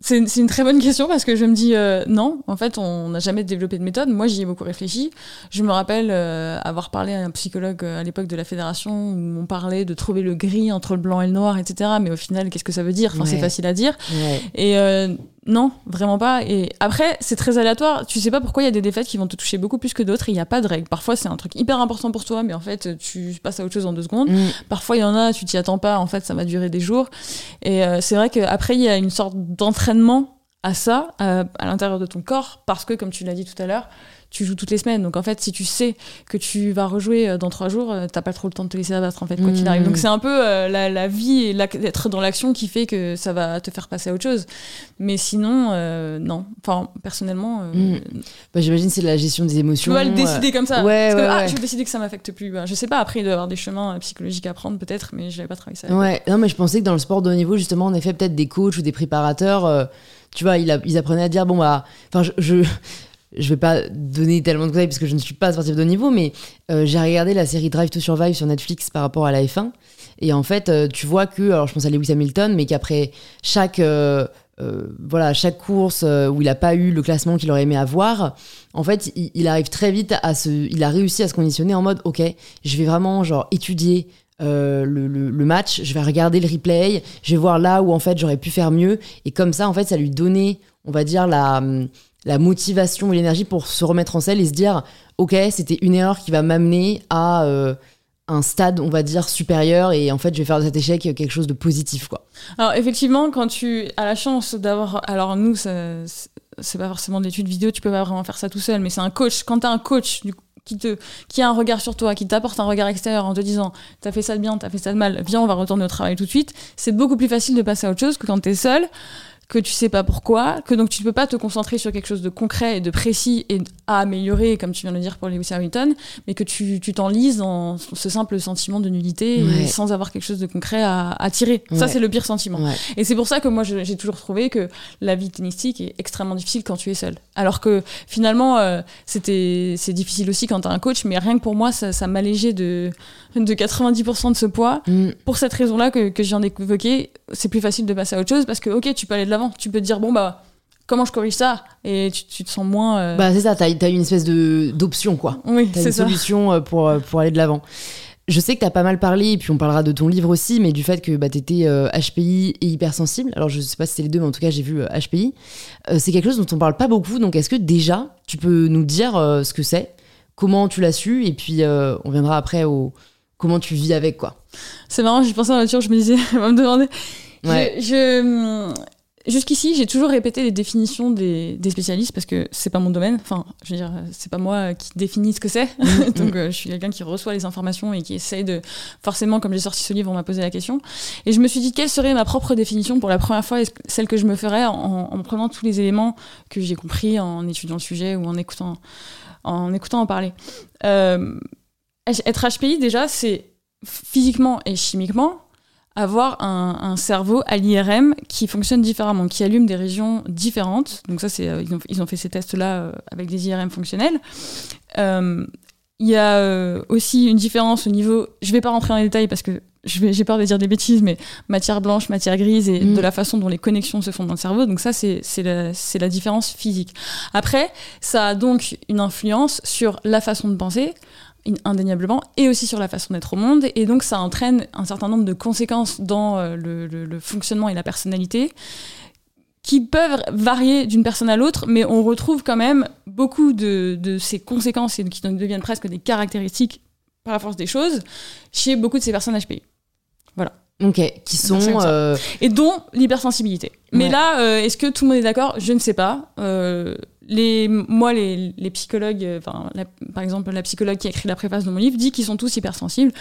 C'est une très bonne question parce que je me dis euh, non, en fait, on n'a jamais développé de méthode. Moi, j'y ai beaucoup réfléchi. Je me rappelle euh, avoir parlé à un psychologue euh, à l'époque de la fédération où on parlait de trouver le gris entre le blanc et le noir, etc. Mais au final, qu'est-ce que ça veut dire? Enfin, C'est facile à dire. Ouais. Et euh, non, vraiment pas. Et après, c'est très aléatoire. Tu sais pas pourquoi il y a des défaites qui vont te toucher beaucoup plus que d'autres. Il n'y a pas de règle. Parfois, c'est un truc hyper important pour toi, mais en fait, tu passes à autre chose en deux secondes. Mm. Parfois, il y en a, tu t'y attends pas, en fait, ça va durer des jours. Et euh, c'est vrai qu'après, il y a une sorte d'entraînement à ça à l'intérieur de ton corps parce que, comme tu l'as dit tout à l'heure, tu joues toutes les semaines. Donc en fait, si tu sais que tu vas rejouer euh, dans trois jours, euh, t'as pas trop le temps de te laisser abattre en fait, quoi qu'il arrive. Donc mmh. c'est un peu euh, la, vie et d'être dans l'action qui fait que ça va te faire passer à autre chose. Mais sinon, non. Enfin, personnellement. Mmh. Bah, J'imagine c'est la gestion des émotions. Tu vas le décider comme ça. Ouais, Parce que, ah, je vais décider que ça m'affecte plus. Ben, je sais pas, après il doit y avoir des chemins psychologiques à prendre peut-être, mais je n'avais pas travaillé ça. Ouais, non, mais je pensais que dans le sport de haut niveau, justement, on effet, peut-être des coachs ou des préparateurs. tu vois, ils, ils, apprenaient à dire bon bah, enfin je je vais pas donner tellement de conseils parce que je ne suis pas sportif de niveau, mais euh, j'ai regardé la série Drive to Survive sur Netflix par rapport à la F1. Et en fait, euh, tu vois que, alors je pense à Lewis Hamilton, mais qu'après chaque, euh, voilà, chaque course où il n'a pas eu le classement qu'il aurait aimé avoir, en fait, il, arrive très vite à se. Il a réussi à se conditionner en mode, ok, je vais vraiment genre étudier. le, le, match, je vais regarder le replay, je vais voir là où en fait j'aurais pu faire mieux, et comme ça en fait ça lui donnait, on va dire la, la motivation et l'énergie pour se remettre en selle et se dire ok c'était une erreur qui va m'amener à euh, un stade on va dire supérieur et en fait je vais faire de cet échec quelque chose de positif quoi. Alors effectivement quand tu as la chance d'avoir alors nous c'est pas forcément d'études vidéo tu peux pas vraiment faire ça tout seul mais c'est un coach. Quand as un coach qui, te, qui a un regard sur toi, qui t'apporte un regard extérieur en te disant t'as fait ça de bien, t'as fait ça de mal, viens on va retourner au travail tout de suite, c'est beaucoup plus facile de passer à autre chose que quand t'es seul que tu sais pas pourquoi, que donc tu ne peux pas te concentrer sur quelque chose de concret et de précis et à améliorer, comme tu viens de le dire pour Lewis Hamilton, mais que tu t'enlises dans ce simple sentiment de nullité sans avoir quelque chose de concret à, tirer. Ça, c'est le pire sentiment. Et c'est pour ça que moi, j'ai toujours trouvé que la vie tennistique est extrêmement difficile quand tu es seul. Alors que finalement, euh, c'était c'est difficile aussi quand tu as un coach, mais rien que pour moi, ça, ça m'allégeait de, de 90% de ce poids. Mm. Pour cette raison-là que, que je viens d'évoquer, c'est plus facile de passer à autre chose parce que, ok, tu peux aller de l'avant. Tu peux te dire, bon, bah, comment je corrige ça? Et tu, te sens moins. Euh, bah, c'est ça, t'as as une espèce d'option, quoi. Oui, c'est une solution euh, pour, euh, pour aller de l'avant. Je sais que t'as pas mal parlé, et puis on parlera de ton livre aussi, mais du fait que bah, t'étais HPI et hypersensible. Alors je sais pas si c'est les deux, mais en tout cas j'ai vu HPI. c'est quelque chose dont on parle pas beaucoup, donc est-ce que déjà tu peux nous dire ce que c'est, comment tu l'as su, et puis on viendra après au, comment tu vis avec quoi. C'est marrant, j'ai pensé en voiture, je me disais, *laughs* on va me demander. Je, Jusqu'ici, j'ai toujours répété les définitions des, des spécialistes parce que c'est pas mon domaine. Enfin, je veux dire, c'est pas moi qui définis ce que c'est. Mm, *laughs* Donc, mm. euh, je suis quelqu'un qui reçoit les informations et qui essaye de. Forcément, comme j'ai sorti ce livre, on m'a posé la question. Et je me suis dit, quelle serait ma propre définition pour la première fois, celle que je me ferais en, en prenant tous les éléments que j'ai compris en étudiant le sujet ou en écoutant en, écoutant en parler? Euh, être HPI, déjà, c'est physiquement et chimiquement avoir un, cerveau à l'IRM qui fonctionne différemment, qui allume des régions différentes. Donc ça, c'est euh, ils, ont, fait ces tests-là euh, avec des IRM fonctionnels. Euh, il y a aussi une différence au niveau, je vais pas rentrer dans les détails parce que j'ai peur de dire des bêtises, mais matière blanche, matière grise et mm. de la façon dont les connexions se font dans le cerveau. Donc ça, c'est la, la différence physique. Après, ça a donc une influence sur la façon de penser, indéniablement, et aussi sur la façon d'être au monde. Et donc ça entraîne un certain nombre de conséquences dans euh, le, fonctionnement et la personnalité qui peuvent varier d'une personne à l'autre, mais on retrouve quand même beaucoup de, ces conséquences et qui deviennent presque des caractéristiques par la force des choses chez beaucoup de ces personnes HPI. Voilà. Ok, qui sont... Euh, et dont l'hypersensibilité. Mais là, euh, est-ce que tout le monde est d'accord? Je ne sais pas les, moi, les, les psychologues, euh, enfin, par exemple, la psychologue qui a écrit la préface de mon livre dit qu'ils sont tous hypersensibles.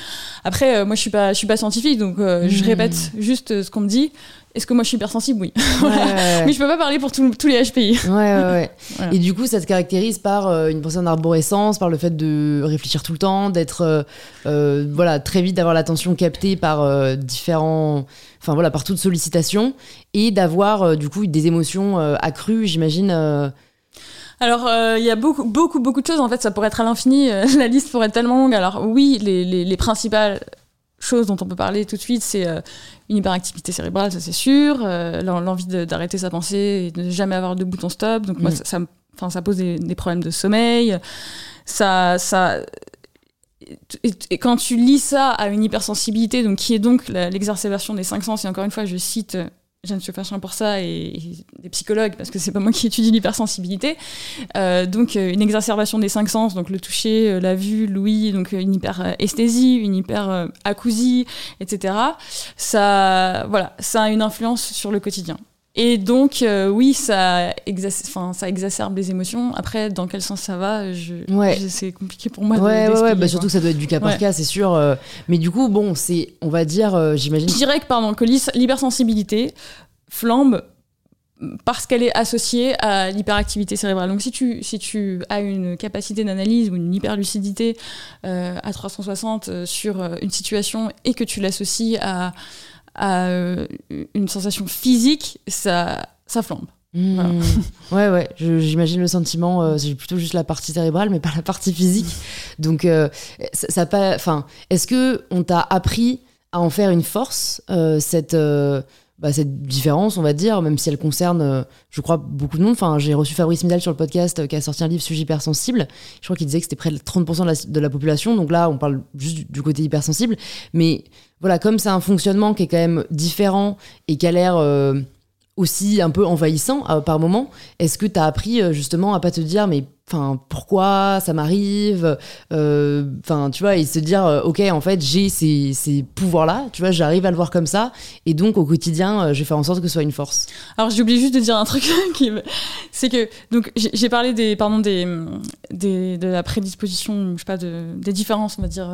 Après, euh, moi, je suis pas, je suis pas scientifique, donc euh, je hmm. répète juste ce qu'on me dit. Est-ce que moi, je suis hypersensible? Oui. *laughs* Mais je peux pas parler pour tous les HPI. Ouais, ouais, ouais. *laughs* Et du coup, ça se caractérise par une pensée en arborescence, par le fait de réfléchir tout le temps, d'être, voilà, très vite d'avoir l'attention captée par différents enfin voilà, par toute sollicitation, et d'avoir du coup des émotions accrues, j'imagine, alors, euh, il y a beaucoup, beaucoup, beaucoup de choses. En fait, ça pourrait être à l'infini. Euh, *laughs* la liste pourrait être tellement longue. Alors, oui, les, les, principales choses dont on peut parler tout de suite, c'est euh, une hyperactivité cérébrale, ça c'est sûr. L'envie d'arrêter sa pensée et de ne jamais avoir de bouton stop. Donc, moi, mm. ça, ça, ça pose des, des, problèmes de sommeil. Ça. ça et, quand tu lis ça à une hypersensibilité, donc qui est donc l'exacerbation des cinq sens, et encore une fois, je cite Jeanne Chauffachin pour ça et, des psychologues, parce que c'est pas moi qui étudie l'hypersensibilité. Euh, donc euh, une exacerbation des cinq sens, donc le toucher, euh, la vue, l'ouïe, donc une hyperesthésie, une hyperacousie, etc. Ça, voilà, ça a une influence sur le quotidien. Et donc, euh, oui, ça, ça exacerbe les émotions. Après, dans quel sens ça va, je, c'est compliqué pour moi ouais, Ouais, bah, surtout que ça doit être du cas par cas, c'est sûr. Euh. mais du coup, bon, c'est, on va dire, euh, j'imagine. Je dirais que, pardon, que l'hypersensibilité flambe parce qu'elle est associée à l'hyperactivité cérébrale. Donc si tu, si tu as une capacité d'analyse ou une hyperlucidité à 360 sur une situation et que tu l'associes à à euh, une sensation physique, ça, ça flambe. Hmm. *laughs* ouais, ouais, j'imagine le sentiment, euh, c'est plutôt juste la partie cérébrale, mais pas la partie physique. Donc, euh, ça, pas. Enfin, est-ce que on t'a appris à en faire une force, cette, bah, cette différence, on va dire, même si elle concerne, je crois, beaucoup de monde. Enfin, j'ai reçu Fabrice Midal sur le podcast qui a sorti un livre sujet hypersensible. Je crois qu'il disait que c'était près de 30% de la, de la, population. Donc là, on parle juste du côté hypersensible. Mais voilà, comme c'est un fonctionnement qui est quand même différent et qui a l'air euh, aussi un peu envahissant euh, par moment, est-ce que tu as appris euh, justement à pas te dire mais enfin pourquoi ça m'arrive euh, enfin tu vois et se dire euh, ok en fait j'ai ces, ces pouvoirs là tu vois j'arrive à le voir comme ça et donc au quotidien euh, je vais faire en sorte que ce soit une force. Alors j'ai oublié juste de dire un truc *laughs* qui c'est que donc j'ai parlé des pardon des, des, de la prédisposition je sais pas de, des différences on va dire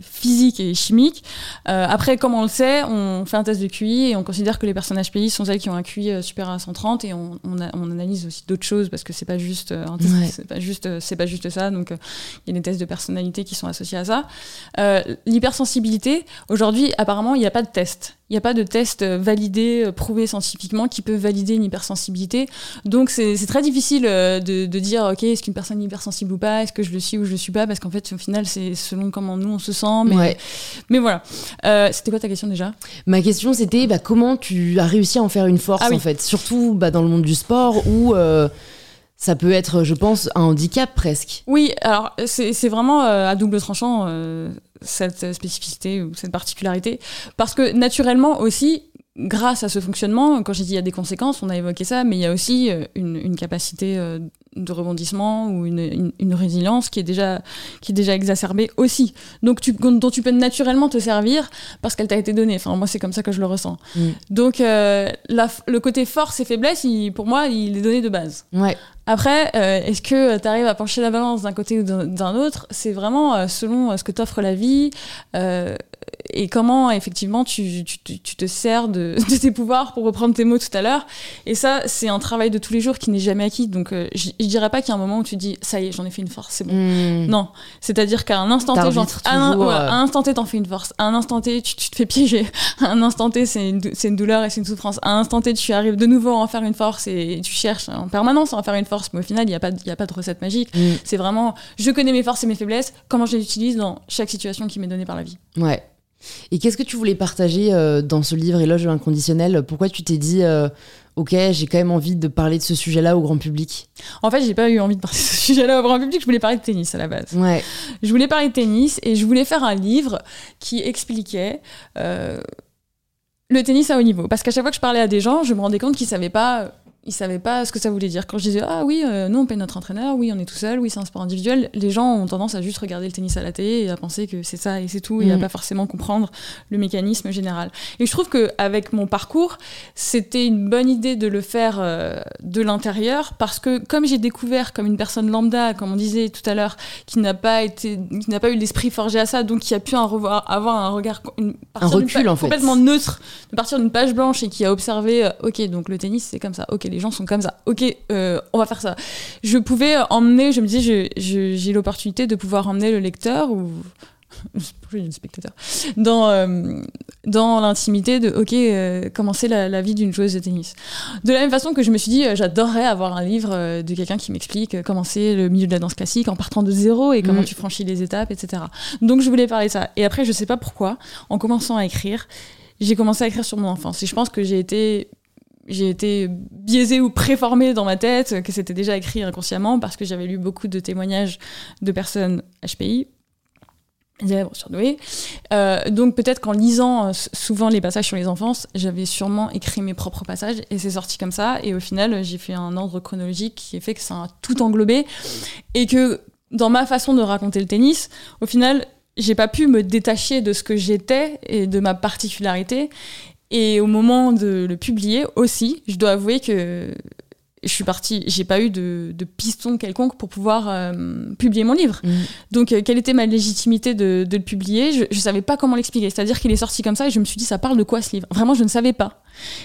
physiques et chimiques. Après comme on le sait on fait un test de QI et on considère que les personnes HPI sont celles qui ont un QI supérieur à 130 et on, on, on analyse aussi d'autres choses parce que c'est pas juste un test pas juste, euh, c'est pas juste ça. Donc, euh, il y a des tests de personnalité qui sont associés à ça. Euh, l'hypersensibilité, aujourd'hui, apparemment, il n'y a pas de test. Il n'y a pas de test validé, prouvé scientifiquement qui peut valider une hypersensibilité. Donc c'est très difficile de, dire, ok, est-ce qu'une personne est hypersensible ou pas? Est-ce que je le suis ou je le suis pas? Parce qu'en fait, au final, c'est selon comment nous on se sent. Mais, mais voilà. c'était quoi ta question déjà? Ma question, c'était bah, comment tu as réussi à en faire une force, ah en fait? Surtout bah, dans le monde du sport où ça peut être, je pense, un handicap presque. Oui, alors c'est vraiment euh, à double tranchant euh, cette spécificité ou cette particularité, parce que naturellement aussi, grâce à ce fonctionnement, quand j'ai dit il y a des conséquences, on a évoqué ça, mais il y a aussi euh, une, une capacité de rebondissement ou une, une, résilience qui est déjà qui est déjà exacerbée aussi. Donc tu, dont tu peux naturellement te servir parce qu'elle t'a été donnée. Enfin moi c'est comme ça que je le ressens. Mm. Donc la, le côté force et faiblesse, il, pour moi, il est donné de base. Ouais. Après, euh, est-ce que tu arrives à pencher la balance d'un côté ou d'un autre? C'est vraiment euh, selon euh, ce que t'offre la vie et comment effectivement tu, tu, tu te sers de, *laughs* de, tes pouvoirs pour reprendre tes mots tout à l'heure. Et ça, c'est un travail de tous les jours qui n'est jamais acquis. Donc je, dirais pas qu'il y a un moment où tu dis ça y est, j'en ai fait une force, c'est bon. Hmm. Non, c'est-à-dire qu'à un instant T, à un, instant T, t'en fais une force. À un instant T, tu, te fais piéger. *laughs* À un instant T, c'est une, une, douleur et c'est une souffrance. À un instant T, tu arrives de nouveau à en faire une force et tu cherches en permanence à en faire une force mais au final, il n'y a, pas, a pas de recette magique. Mm. C'est vraiment, je connais mes forces et mes faiblesses, comment je les utilise dans chaque situation qui m'est donnée par la vie. Ouais. Et qu'est-ce que tu voulais partager euh, dans ce livre Éloge de l'inconditionnel? Pourquoi tu t'es dit, euh, ok, j'ai quand même envie de parler de ce sujet-là au grand public? En fait, j'ai pas eu envie de parler de ce sujet-là au grand public, je voulais parler de tennis à la base. Ouais. Je voulais parler de tennis et je voulais faire un livre qui expliquait. Euh, le tennis à haut niveau. Parce qu'à chaque fois que je parlais à des gens, je me rendais compte qu'ils savaient pas ils savaient pas ce que ça voulait dire. Quand je disais ah oui, euh, nous on paye notre entraîneur, oui on est tout seul, oui c'est un sport individuel, les gens ont tendance à juste regarder le tennis à la télé et à penser que c'est ça et c'est tout et à mm. pas forcément comprendre le mécanisme général. Et je trouve que avec mon parcours, c'était une bonne idée de le faire euh, de l'intérieur parce que comme j'ai découvert comme une personne lambda, comme on disait tout à l'heure, qui n'a pas été, qui n'a pas eu l'esprit forgé à ça, donc qui a pu un revoir, avoir un regard, une, un recul en fait, complètement neutre, de partir d'une page blanche et qui a observé, euh, ok donc le tennis c'est comme ça, ok les gens sont comme ça. Ok, euh, on va faire ça. Je pouvais emmener, je me disais, j'ai l'opportunité de pouvoir emmener le lecteur ou *laughs* le spectateur dans euh, dans l'intimité de ok euh, commencer la, vie d'une joueuse de tennis de la même façon que je me suis dit j'adorerais avoir un livre de quelqu'un qui m'explique comment c'est le milieu de la danse classique en partant de zéro et comment mm. tu franchis les étapes etc donc je voulais parler de ça et après je sais pas pourquoi en commençant à écrire j'ai commencé à écrire sur mon enfance et je pense que j'ai été j'ai été biaisée ou préformée dans ma tête, que c'était déjà écrit inconsciemment parce que j'avais lu beaucoup de témoignages de personnes HPI, élèves surdoués. Euh, donc peut-être qu'en lisant euh, souvent les passages sur les enfants, j'avais sûrement écrit mes propres passages et c'est sorti comme ça. Et au final, j'ai fait un ordre chronologique qui fait que ça a tout englobé et que dans ma façon de raconter le tennis, au final, j'ai pas pu me détacher de ce que j'étais et de ma particularité Et au moment de le publier aussi, je dois avouer que je suis partie, j'ai pas eu de, de, piston quelconque pour pouvoir euh, publier mon livre. Mm. Donc, euh, quelle était ma légitimité de, de le publier? Je, je savais pas comment l'expliquer. C'est-à-dire qu'il est sorti comme ça et je me suis dit, ça parle de quoi ce livre? Vraiment, je ne savais pas.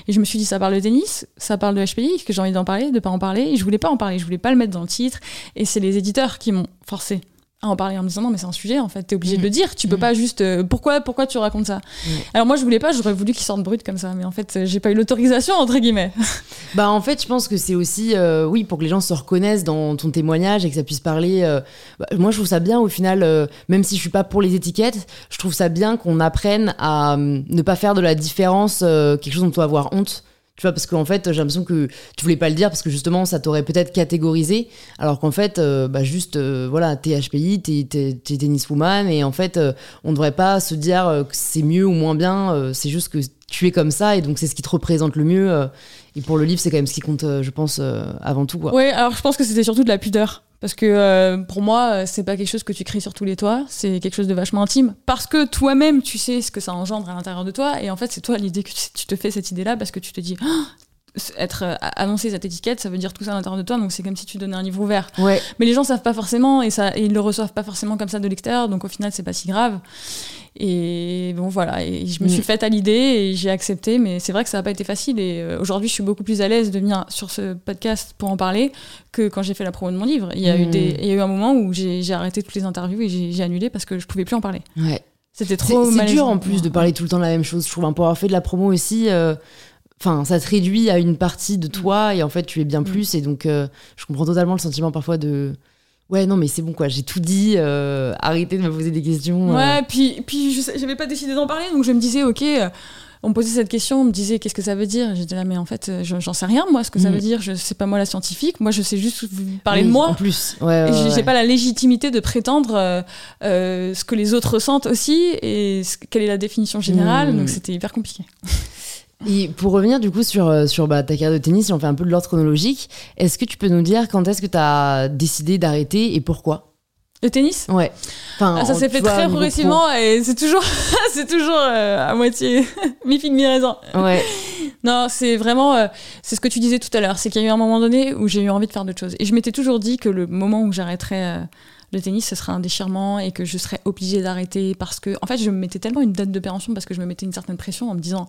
Et je me suis dit, ça parle de tennis, ça parle de HPI, que j'ai envie d'en parler, de pas en parler. Et je voulais pas en parler, je voulais pas le mettre dans le titre. Et c'est les éditeurs qui m'ont forcé à en parler en me disant non mais c'est un sujet en fait t'es obligé de le mm. dire tu peux mm. pas juste euh, pourquoi pourquoi tu racontes ça mm. alors moi je voulais pas j'aurais voulu qu'il sorte brut comme ça mais en fait j'ai pas eu l'autorisation entre guillemets *laughs* bah en fait je pense que c'est aussi euh, oui pour que les gens se reconnaissent dans ton témoignage et que ça puisse parler euh, bah, moi je trouve ça bien au final même si je suis pas pour les étiquettes je trouve ça bien qu'on apprenne à ne pas faire de la différence quelque chose dont on doit avoir honte tu vois, parce qu'en fait, j'ai l'impression que tu voulais pas le dire parce que justement, ça t'aurait peut-être catégorisé. Alors qu'en fait, euh, bah juste, euh, voilà, t'es HPI, t'es, t'es, tenniswoman, et en fait, euh, on devrait pas se dire que c'est mieux ou moins bien. c'est juste que tu es comme ça, et donc c'est ce qui te représente le mieux. et pour le livre, c'est quand même ce qui compte, je pense, avant tout. Oui, alors je pense que c'était surtout de la pudeur. Parce que euh, pour moi, euh, c'est pas quelque chose que tu cries sur tous les toits, c'est quelque chose de vachement intime. Parce que toi-même, tu sais ce que ça engendre à l'intérieur de toi, et en fait, c'est toi l'idée que tu te fais cette idée-là parce que tu te dis. Oh, être euh, annoncer cette étiquette, ça veut dire tout ça à l'intérieur de toi, donc c'est comme si tu donnais un livre ouvert. Ouais. Mais les gens savent pas forcément et ça, et ils le reçoivent pas forcément comme ça de l'extérieur, donc au final c'est pas si grave. Et bon voilà, et je me suis mm. faite à l'idée et j'ai accepté, mais c'est vrai que ça n'a pas été facile. Et euh, aujourd'hui, je suis beaucoup plus à l'aise de venir sur ce podcast pour en parler que quand j'ai fait la promo de mon livre. Il y a, eu, des, mm. il y a eu un moment où j'ai arrêté toutes les interviews et j'ai annulé parce que je pouvais plus en parler. Ouais. C'était trop C'est dur en plus de parler tout le temps de la même chose. Je trouve, un pour avoir fait de la promo aussi. Euh, enfin ça te réduit à une partie de toi et en fait tu es bien mm. plus et donc euh, je comprends totalement le sentiment parfois de ouais non mais c'est bon quoi j'ai tout dit euh, arrêtez de me poser des questions euh. ouais puis puis j'avais pas décidé d'en parler donc je me disais ok on me posait cette question, on me disait qu'est-ce que ça veut dire? J'étais là, mais en fait, j'en sais rien, moi, ce que ça mm. veut dire. Je sais pas moi la scientifique. Moi, je sais juste parler de moi. En plus, ouais, j'ai pas la légitimité de prétendre ce que les autres ressentent aussi et quelle est la définition générale. Mm. Donc, c'était hyper compliqué. Et pour revenir du coup sur, euh, sur bah, ta carrière de tennis, si on fait un peu de l'ordre chronologique, est-ce que tu peux nous dire quand est-ce que tu as décidé d'arrêter et pourquoi? Le tennis? Ouais. Enfin, ah, ça s'est fait très progressivement et c'est toujours, *laughs* c'est toujours euh, à moitié *laughs* mi-figue, mi-raisin. Ouais. *laughs* non, c'est vraiment, euh, c'est ce que tu disais tout à l'heure, c'est qu'il y a eu un moment donné où j'ai eu envie de faire d'autres choses. Et je m'étais toujours dit que le moment où j'arrêterais le tennis, ce serait un déchirement et que je serais obligée d'arrêter parce que, en fait, je me mettais tellement une date d'opération parce que je me mettais une certaine pression en me disant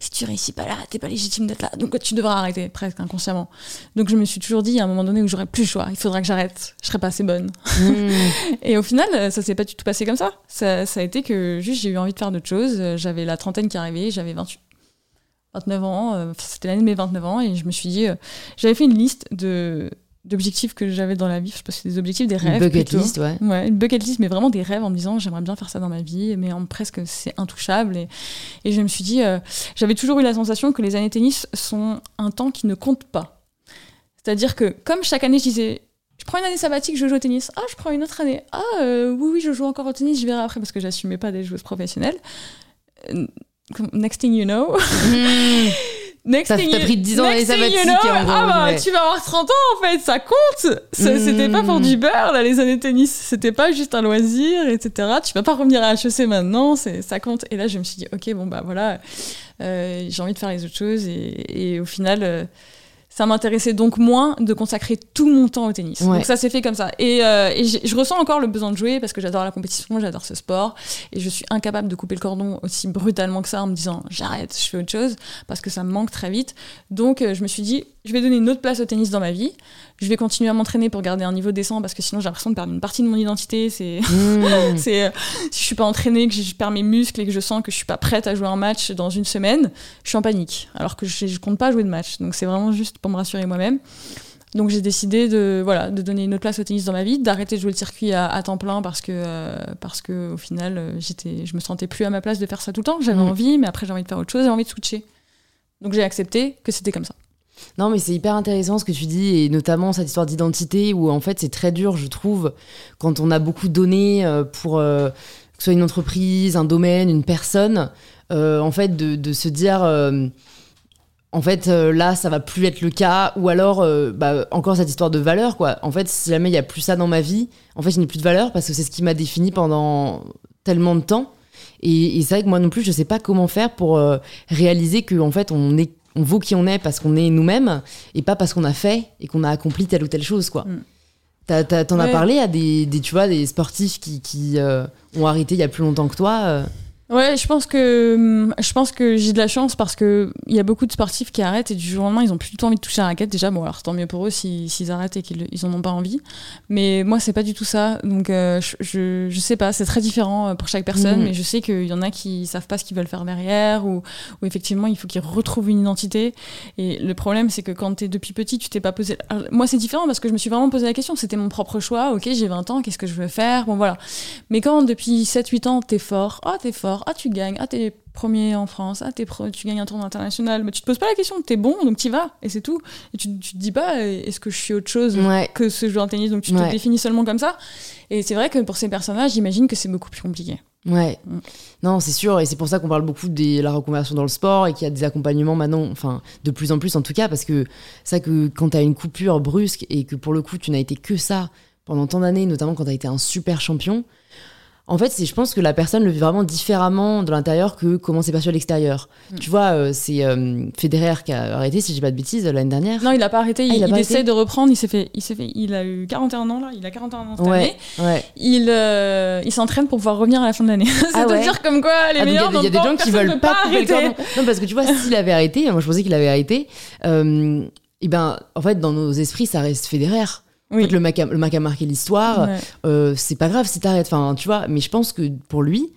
si tu réussis pas là, t'es pas légitime d'être là, donc tu devras arrêter presque inconsciemment. Donc je me suis toujours dit à un moment donné où j'aurais plus le choix, il faudra que j'arrête, je serais pas assez bonne. Hmm. *laughs* et au final, ça s'est pas du tout passé comme ça. ça. Ça a été que juste j'ai eu envie de faire d'autres choses. J'avais la trentaine qui arrivait, j'avais 28. 29 ans, euh, c'était l'année de mes 29 ans, et je me suis dit, euh, j'avais fait une liste de, d'objectifs que j'avais dans la vie. Je sais pas si c'est des objectifs, des rêves. Une bucket list, ouais. Ouais, une bucket list, mais vraiment des rêves en me disant j'aimerais bien faire ça dans ma vie, mais en presque c'est intouchable. Et, et, je me suis dit, euh, j'avais toujours eu la sensation que les années tennis sont un temps qui ne compte pas. C'est-à-dire que comme chaque année je disais, je prends une année sabbatique, je joue au tennis. Ah, je prends une autre année. Ah, euh, oui, oui, je joue encore au tennis, je verrai après parce que j'assumais pas des joueuses professionnelles. Euh, next thing you know. Hmm. *laughs* Next ça t'a pris 10 ans les sabbatiques. You know, ah bah, tu vas avoir 30 ans en fait, ça compte. C'était pas pour du beurre là, les années tennis. C'était pas juste un loisir, etc. Tu vas pas revenir à HEC maintenant, ça compte. Et là, je me suis dit, ok, bon bah voilà, euh, j'ai envie de faire les autres choses. Et, et au final, euh, ça m'intéressait donc moins de consacrer tout mon temps au tennis. Donc ça s'est fait comme ça. Et, euh, je ressens encore le besoin de jouer parce que j'adore la compétition, j'adore ce sport. Et je suis incapable de couper le cordon aussi brutalement que ça en me disant j'arrête, je fais autre chose parce que ça me manque très vite. Donc euh, je me suis dit, je vais donner une autre place au tennis dans ma vie je vais continuer à m'entraîner pour garder un niveau décent parce que sinon j'ai l'impression de perdre une partie de mon identité. C'est, mmh. *laughs* c'est euh, si je suis pas entraînée, que je perds mes muscles et que je sens que je suis pas prête à jouer un match dans une semaine, je suis en panique. Alors que je, je compte pas jouer de match. Donc c'est vraiment juste pour me rassurer moi-même. Donc j'ai décidé de voilà de donner une autre place au tennis dans ma vie, d'arrêter de jouer le circuit à, temps plein parce que euh, parce que au final euh, j'étais je me sentais plus à ma place de faire ça tout le temps. J'avais mmh. envie, mais après j'ai envie de faire autre chose, j'ai envie de switcher. Donc j'ai accepté que c'était comme ça. Non, mais c'est hyper intéressant ce que tu dis, et notamment cette histoire d'identité où en fait c'est très dur, je trouve, quand on a beaucoup donné euh, pour euh, que ce soit une entreprise, un domaine, une personne, euh, en fait de, se dire en fait là ça va plus être le cas ou alors bah, encore cette histoire de valeur quoi. En fait si jamais il y a plus ça dans ma vie en fait je n'ai plus de valeur parce que c'est ce qui m'a défini pendant tellement de temps. Et, c'est vrai que moi non plus, je sais pas comment faire pour réaliser qu'en en fait, on est on vaut qui on est parce qu'on est nous-mêmes et pas parce qu'on a fait et qu'on a accompli telle ou telle chose, quoi. Mm. T'en as, parlé à des, tu vois, des sportifs qui, qui euh, ont arrêté il y a plus longtemps que toi Ouais, je pense que je pense que j'ai de la chance parce que il y a beaucoup de sportifs qui arrêtent et du jour au lendemain ils ont plus du tout envie de toucher la raquette. Déjà, bon alors tant mieux pour eux s'ils arrêtent et qu'ils ils en ont pas envie. Mais moi c'est pas du tout ça. Donc euh, je, je, sais pas, c'est très différent euh, pour chaque personne. Mhm. Mais je sais qu'il y en a qui savent pas ce qu'ils veulent faire derrière ou, ou effectivement il faut qu'ils retrouvent une identité. Et le problème c'est que quand t'es depuis petit tu t'es pas posé. moi c'est différent parce que je me suis vraiment posé la question. C'était mon propre choix. Ok j'ai 20 ans, qu'est-ce que je veux faire? Bon voilà. Mais quand depuis 7-8 ans t'es fort, oh t'es fort ah tu gagnes, ah t'es premier en France, ah t'es tu gagnes un tournoi international, mais tu te poses pas la question, t'es bon donc t'y vas et c'est tout. Et tu, tu te dis pas est-ce que je suis autre chose que ce joueur de tennis donc tu te définis seulement comme ça. Et c'est vrai que pour ces personnages, j'imagine que c'est beaucoup plus compliqué. Ouais, mm. non, c'est sûr, et c'est pour ça qu'on parle beaucoup de la reconversion dans le sport et qu'il y a des accompagnements maintenant, enfin, de plus en plus en tout cas, parce que ça que quand t'as une coupure brusque et que pour le coup tu n'as été que ça pendant tant d'années, notamment quand t'as été un super champion, en fait, c'est, je pense que la personne le vit vraiment différemment de l'intérieur que comment c'est perçu à l'extérieur. Mm. Tu vois, euh, c'est euh, Federer qui a arrêté, si je dis pas de bêtises, l'année dernière. Non, il n'a pas arrêté. Ah, il, essaie de reprendre. Il s'est fait, il s'est fait, il a eu 41 ans là. Il a 41 ans cette année. Ouais. Il, euh, il s'entraîne pour pouvoir revenir à la fin de l'année. c'est à dire comme quoi les ah, meilleurs. Il y a, des gens qui veulent pas, arrêter. Non, parce que tu vois, s'il *laughs* avait arrêté, moi je pensais qu'il avait arrêté. et ben, en fait, dans nos esprits, ça reste Federer. Oui. le, mec a, le mec a marqué l'histoire. Euh, c'est pas grave si t'arrêtes. Enfin, tu vois, mais je pense que pour lui,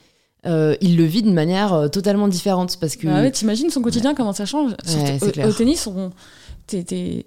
euh, il le vit d'une manière euh, totalement différente parce que. Ah ouais, t'imagines son quotidien comment ça change. au, tennis, on, t'es,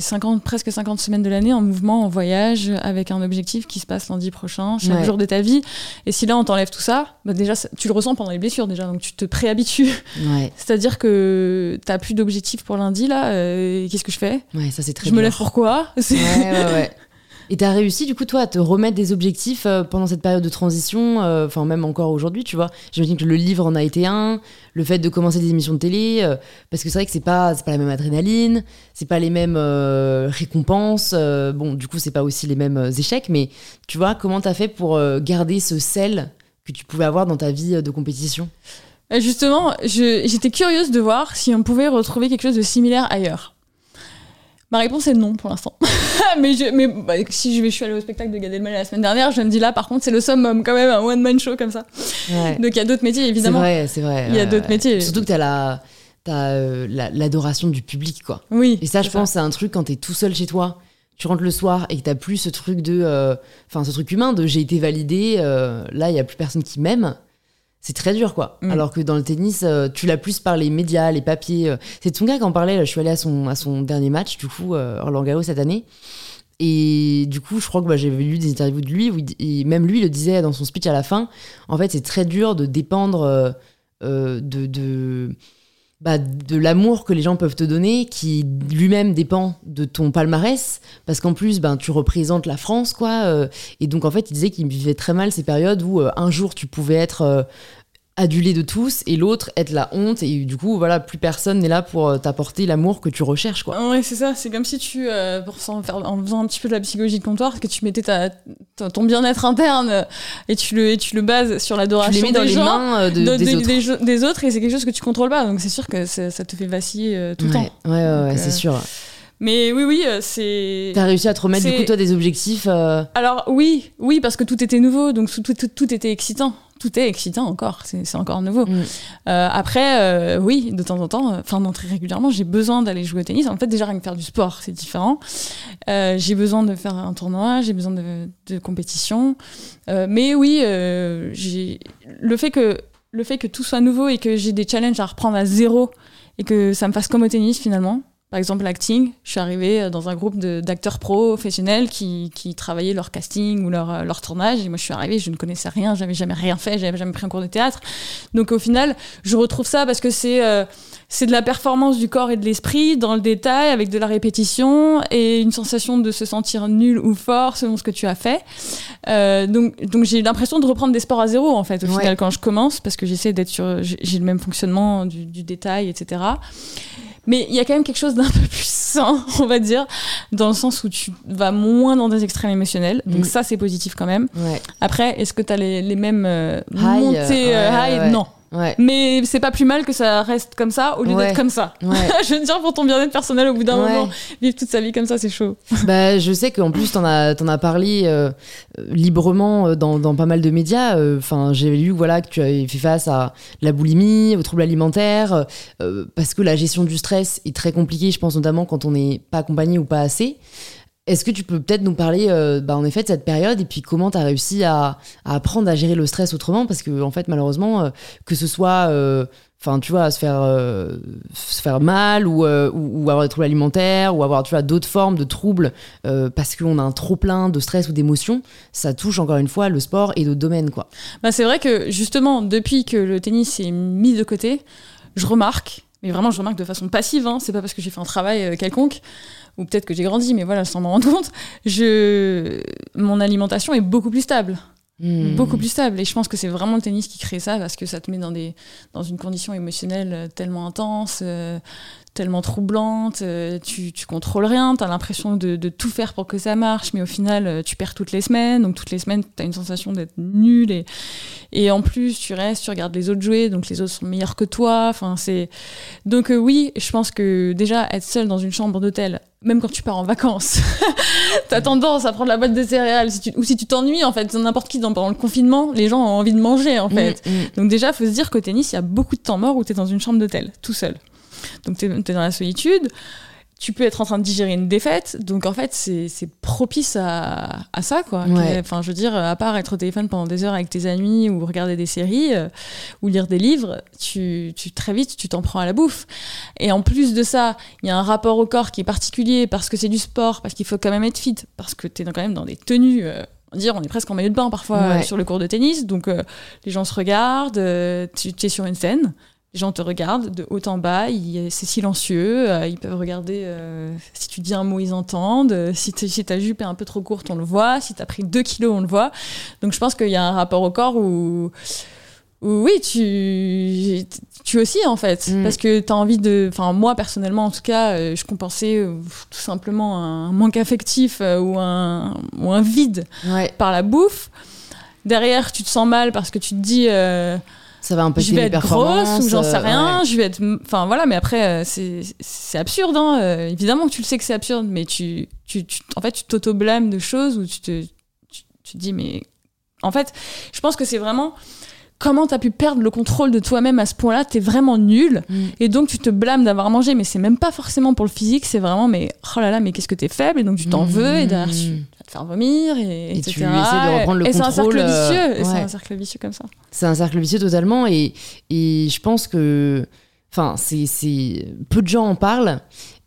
50, presque 50 semaines de l'année en mouvement, en voyage, avec un objectif qui se passe lundi prochain, chaque jour de ta vie. Et si là on t'enlève tout ça, bah déjà tu le ressens pendant les blessures déjà, donc tu te préhabitues. *laughs* C'est-à-dire que t'as plus d'objectif pour lundi là. Euh, qu'est-ce que je fais? Ouais, ça c'est très. Je me lève pourquoi Ouais, ouais, ouais. *laughs* Et tu as réussi, du coup, toi, à te remettre des objectifs euh, pendant cette période de transition, euh, enfin, même encore aujourd'hui, tu vois. J'imagine que le livre en a été un, le fait de commencer des émissions de télé, euh, parce que c'est vrai que c'est pas, pas la même adrénaline, c'est pas les mêmes récompenses, bon, du coup, c'est pas aussi les mêmes échecs, mais tu vois, comment tu as fait pour garder ce sel que tu pouvais avoir dans ta vie de compétition? Justement, j'étais curieuse de voir si on pouvait retrouver quelque chose de similaire ailleurs. Ma réponse est non pour l'instant. *laughs* mais je, mais bah, si je, vais, je suis allée au spectacle de Gad Elmaleh la semaine dernière, je me dis là, par contre, c'est le summum quand même, un one-man show comme ça. Donc il y a d'autres métiers, évidemment. C'est vrai, c'est vrai. Il y a d'autres métiers. Surtout que tu as la euh, l'adoration du public, quoi. Oui. Et ça, je pense, c'est un truc quand t'es tout seul chez toi, tu rentres le soir et que t'as plus ce truc de, euh, enfin, ce truc humain de j'ai été validé, euh, là, il y a plus personne qui m'aime c'est très dur quoi. Mm. Alors que dans le tennis, euh, tu l'as plus par les médias, les papiers. Euh. C'est Tsonga qui en parlait. je suis allée à son, à son dernier match, du coup, euh, Roland Garros cette année. Et du coup, je crois que bah, j'avais lu des interviews de lui, où et même lui le disait dans son speech à la fin. En fait, c'est très dur de dépendre de, de, bah, de l'amour que les gens peuvent te donner, qui lui-même dépend de ton palmarès, parce qu'en plus, ben, tu représentes la France, quoi. et donc, en fait, il disait qu'il vivait très mal ces périodes où un jour tu pouvais être adulé de tous et l'autre être la honte et du coup voilà plus personne n'est là pour euh, t'apporter l'amour que tu recherches quoi ouais c'est ça c'est comme si tu euh, pour en, faire, en faisant un petit peu de la psychologie de comptoir que tu mettais ta, ton bien-être interne et tu le et tu le bases sur l'adoration des dans les gens, mains euh, de, des, autres. des, autres et c'est quelque chose que tu contrôles pas donc c'est sûr que ça te fait vaciller tout le temps ouais ouais, ouais c'est sûr mais oui, oui, c'est. T'as réussi à te remettre du coup toi des objectifs. Alors oui, oui, parce que tout était nouveau, donc tout, tout, tout était excitant tout est excitant encore, c'est encore nouveau. Mm. Euh, après, euh, oui, de temps en temps, enfin non très régulièrement, j'ai besoin d'aller jouer au tennis. En fait, déjà rien que faire du sport, c'est différent. Euh, j'ai besoin de faire un tournoi, j'ai besoin de, de compétition. mais oui, j'ai le fait que le fait que tout soit nouveau et que j'ai des challenges à reprendre à zéro et que ça me fasse comme au tennis finalement, par exemple, l'acting, je suis arrivée euh, dans un groupe d'acteurs professionnels qui, qui, travaillaient leur casting ou leur, euh, leur tournage. Et moi, je suis arrivée, je ne connaissais rien, j'avais jamais rien fait, j'avais jamais pris un cours de théâtre. Donc, au final, je retrouve ça parce que c'est euh, c'est de la performance du corps et de l'esprit dans le détail, avec de la répétition et une sensation de se sentir nul ou fort selon ce que tu as fait. Euh, donc, donc j'ai l'impression de reprendre des sports à zéro, en fait, au final, quand je commence, parce que j'essaie d'être sur. J'ai le même fonctionnement du, du détail, etc. Mais il y a quand même quelque chose d'un *laughs* peu plus sain, on va dire, dans le sens où tu vas moins dans des extrêmes émotionnels. Donc Mm. ça, c'est positif quand même. Ouais. Après, est-ce que tu as les, les mêmes euh, High, montées euh, euh, ouais, high? ouais. Non. Ouais. Mais c'est pas plus mal que ça reste comme ça au lieu Ouais. d'être comme ça. Ouais. *laughs* Je veux dire, pour ton bien-être personnel, au bout d'un moment, vivre toute sa vie comme ça, c'est chaud. *laughs* Bah, je sais qu'en plus, t'en as, t'en as parlé euh, euh, librement euh, dans, dans pas mal de médias. Euh, Enfin, j'ai lu voilà, que tu avais fait face à la boulimie, aux troubles alimentaires, euh, parce que la gestion du stress est très compliquée, je pense notamment quand on n'est pas accompagné ou pas assez. Est-ce que tu peux peut-être nous parler, euh, bah, en effet, de cette période et puis comment tu as réussi à, apprendre à gérer le stress autrement? Parce que, en fait, malheureusement, euh, que ce soit, euh, se faire, mal ou, avoir des troubles alimentaires ou avoir, d'autres formes de troubles parce qu'on a un trop plein de stress ou d'émotions, ça touche encore une fois le sport et d'autres domaines, quoi. Bah, c'est vrai que justement, depuis que le tennis est mis de côté, je remarque, mais vraiment je remarque de façon passive, hein, c'est pas parce que j'ai fait un travail quelconque, ou peut-être que j'ai grandi, mais voilà, sans m'en rendre compte, je... mon alimentation est beaucoup plus stable. Hmm. Beaucoup plus stable. Et je pense que c'est vraiment le tennis qui crée ça parce que ça te met dans, des, dans une condition émotionnelle tellement intense, euh, tellement troublante. euh, tu, tu contrôles rien, tu as l'impression de, de tout faire pour que ça marche, mais au final, euh, tu perds toutes les semaines. Donc, toutes les semaines, tu as une sensation d'être nul. Et, et en plus, tu restes, tu regardes les autres jouer, donc les autres sont meilleurs que toi. Enfin, c'est... Donc, euh, oui, je pense que déjà, être seul dans une chambre d'hôtel, même quand tu pars en vacances, *laughs* t'as tendance à prendre la boîte de céréales. Si tu- ou si tu t'ennuies, en fait, n'importe qui, dans, pendant le confinement, les gens ont envie de manger, en fait. Hmm, hmm. Donc déjà, faut se dire qu'au tennis, il y a beaucoup de temps mort où tu es dans une chambre d'hôtel, tout seul. Donc tu es, dans la solitude, tu peux être en train de digérer une défaite, donc en fait, c'est propice à, à ça, quoi. Ouais. Enfin, je veux dire, à part être au téléphone pendant des heures avec tes amis ou regarder des séries euh, ou lire des livres, tu, tu très vite, tu t'en prends à la bouffe. Et en plus de ça, il y a un rapport au corps qui est particulier parce que c'est du sport, parce qu'il faut quand même être fit, parce que tu es quand même dans des tenues... euh, dire, on est presque en maillot de bain parfois Ouais. sur le cours de tennis, donc euh, les gens se regardent, euh, tu, tu es sur une scène, les gens te regardent de haut en bas, c'est silencieux, euh, ils peuvent regarder euh, si tu dis un mot, ils entendent, euh, si, si ta jupe est un peu trop courte, on le voit, si tu as pris 2 kilos, on le voit. Donc je pense qu'il y a un rapport au corps où, où oui, tu, tu aussi en fait, Mm. parce que tu as envie de... Enfin moi personnellement en tout cas, euh, je compensais euh, tout simplement un manque affectif euh, ou, un, ou un vide Ouais, par la bouffe. Derrière, tu te sens mal parce que tu te dis... ça va impacter je vais les être grosse ou j'en sais euh, rien, ouais. je vais être. Enfin voilà, mais après, euh, c'est c'est absurde, hein. euh, évidemment que tu le sais que c'est absurde, mais tu, tu, tu- en fait, tu t'auto-blâmes de choses où tu te, tu, tu te dis, mais. En fait, je pense que c'est vraiment. Comment t'as pu perdre le contrôle de toi-même à ce point-là T'es vraiment nul. Mm. Et donc, tu te blâmes d'avoir mangé, mais c'est même pas forcément pour le physique, c'est vraiment, mais oh là là, mais qu'est-ce que t'es faible, et donc tu t'en veux, et derrière, tu Mm. Faire vomir, et, Et etc. tu essaies de reprendre le et c'est un cercle contrôle, euh, vicieux, et c'est un cercle vicieux comme ça. C'est un cercle vicieux totalement et, et je pense que enfin c'est peu de gens en parlent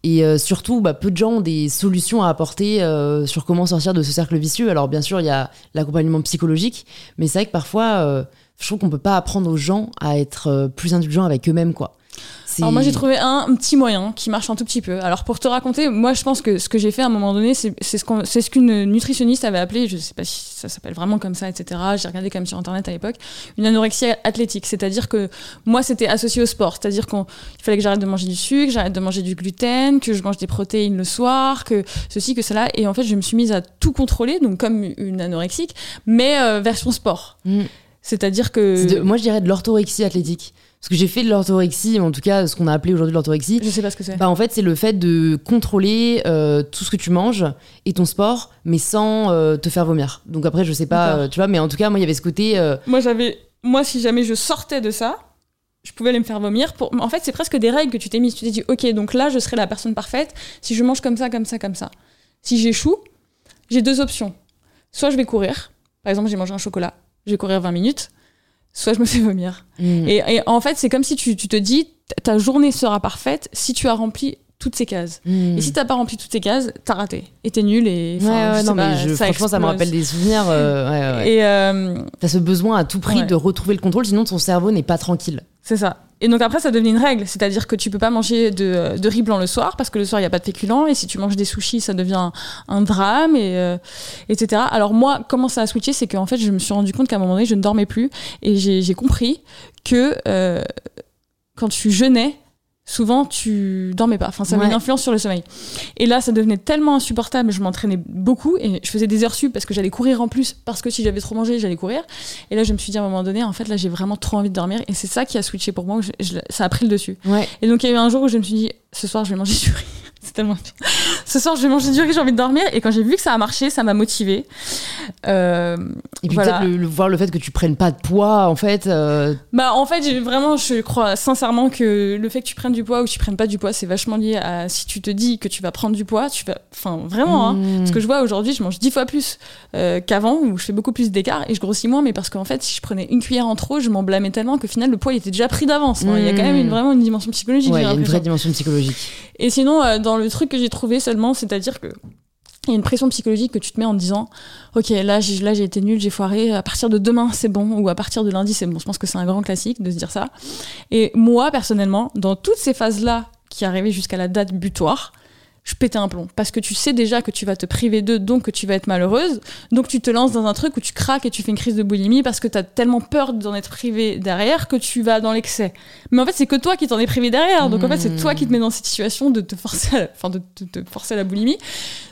et euh, surtout bah, peu de gens ont des solutions à apporter euh, sur comment sortir de ce cercle vicieux. Alors bien sûr il y a l'accompagnement psychologique mais c'est vrai que parfois euh, je trouve qu'on peut pas apprendre aux gens à être plus indulgents avec eux-mêmes quoi. Alors moi j'ai trouvé un, un petit moyen qui marche un tout petit peu. Alors pour te raconter, moi je pense que ce que j'ai fait à un moment donné, c'est ce qu'on- c'est ce qu'une nutritionniste avait appelé, je sais pas si ça s'appelle vraiment comme ça, etc. J'ai regardé quand même sur internet à l'époque, une anorexie athlétique. C'est-à-dire que moi c'était associé au sport, c'est-à-dire qu'il fallait que j'arrête de manger du sucre, j'arrête de manger du gluten, que je mange des protéines le soir, que ceci, que cela. Et en fait je me suis mise à tout contrôler, donc comme une anorexique, mais euh, version sport. Mm. C'est-à-dire que... De- moi je dirais de l'orthorexie athlétique. Parce que j'ai fait de l'orthorexie, en tout cas ce qu'on a appelé aujourd'hui l'orthorexie. Je sais pas ce que c'est. Bah, en fait, c'est le fait de contrôler euh, tout ce que tu manges et ton sport, mais sans euh, te faire vomir. Donc après, je sais pas, euh, tu vois, mais en tout cas, moi, il y avait ce côté. Moi, j'avais. Moi, si jamais je sortais de ça, je pouvais aller me faire vomir. Pour... En fait, c'est presque des règles que tu t'es mises. Tu t'es dit, ok, donc là, je serai la personne parfaite si je mange comme ça, comme ça, comme ça. Si j'échoue, j'ai deux options. Soit je vais courir. Par exemple, j'ai mangé un chocolat. Je vais courir 20 minutes. Soit je me fais vomir. hmm, Et, et en fait, c'est comme si tu, tu te dis, ta journée sera parfaite si tu as rempli toutes ces cases. hmm. Et si t'as pas rempli toutes ces cases, t'as raté. Et t'es nul. Et, Ouais, ouais, non, mais je- franchement, ça me rappelle des souvenirs. euh, ouais. Et, euh, T'as ce besoin à tout prix de retrouver le contrôle, sinon ton cerveau n'est pas tranquille. C'est ça. Et donc après, ça devient une règle. C'est-à-dire que tu peux pas manger de, de riz blanc le soir parce que le soir, il n'y a pas de féculents. Et si tu manges des sushis, ça devient un, drame, et, euh, etc. Alors moi, comment ça a switché C'est qu'en fait, je me suis rendu compte qu'à un moment donné, je ne dormais plus. Et j'ai j'ai compris que euh, quand tu jeûnais, souvent tu dormais pas. Enfin, ça avait Ouais. une influence sur le sommeil. Et là, ça devenait tellement insupportable. Je m'entraînais beaucoup et je faisais des heures sup parce que j'allais courir en plus. Parce que si j'avais trop mangé, j'allais courir. Et là, je me suis dit à un moment donné, en fait, là, j'ai vraiment trop envie de dormir. Et c'est ça qui a switché pour moi. où je- je- ça a pris le dessus. Ouais. Et donc, il y a eu un jour où je me suis dit, ce soir, je vais manger du riz. *laughs* C'est tellement bien. Ce soir, je vais manger du riz, j'ai envie de dormir. Et quand j'ai vu que ça a marché, ça m'a motivée. Euh, Et puis Voilà. peut-être le, le- voir le fait que tu prennes pas de poids, en fait. euh, Bah en fait, vraiment, je crois sincèrement que le fait que tu prennes du poids ou que tu prennes pas du poids, c'est vachement lié à si tu te dis que tu vas prendre du poids, tu vas, enfin vraiment. Hein, hmm. parce que je vois aujourd'hui, je mange dix fois plus euh, qu'avant, où je fais beaucoup plus d'écart et je grossis moins, mais parce qu'en fait, si je prenais une cuillère en trop, je m'en blâmais tellement qu'au final, le poids il était déjà pris d'avance. Enfin, Il y a quand même une, vraiment une dimension psychologique. Ouais, il y a une vraie dimension psychologique. Et sinon, dans le truc que j'ai trouvé seulement, c'est-à-dire que il y a une pression psychologique que tu te mets en disant Ok, là j'ai, là, j'ai été nul, j'ai foiré, à partir de demain c'est bon, ou à partir de lundi c'est bon. Je pense que c'est un grand classique de se dire ça. Et moi, personnellement, dans toutes ces phases-là qui arrivaient jusqu'à la date butoir, je pétais un plomb. Parce que tu sais déjà que tu vas te priver d'eux, donc que tu vas être malheureuse. Donc tu te lances dans un truc où tu craques et tu fais une crise de boulimie parce que tu as tellement peur d'en être privé derrière que tu vas dans l'excès. Mais en fait, c'est que toi qui t'en es privé derrière. Donc en fait, c'est toi qui te mets dans cette situation de te forcer à la, enfin, de te, forcer la boulimie.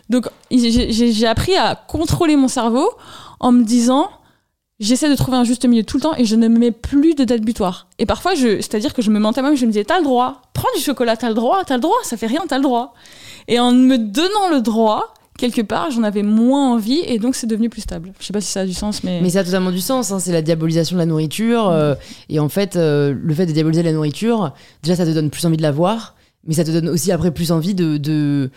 Donc j'ai appris à contrôler mon cerveau en me disant j'essaie de trouver un juste milieu tout le temps et je ne me mets plus de date butoir. Et parfois, c'est-à-dire que je me mentais moi-même, je me disais t'as le droit, prends du chocolat, t'as le droit, t'as le droit, ça fait rien, t'as le droit. Et en me donnant le droit, quelque part, j'en avais moins envie et donc c'est devenu plus stable. Je sais pas si ça a du sens, mais. Mais ça a totalement du sens, hein, c'est la diabolisation de la nourriture. euh, et en fait, euh, le fait de diaboliser la nourriture, déjà, ça te donne plus envie de la voir, mais ça te donne aussi après plus envie de, de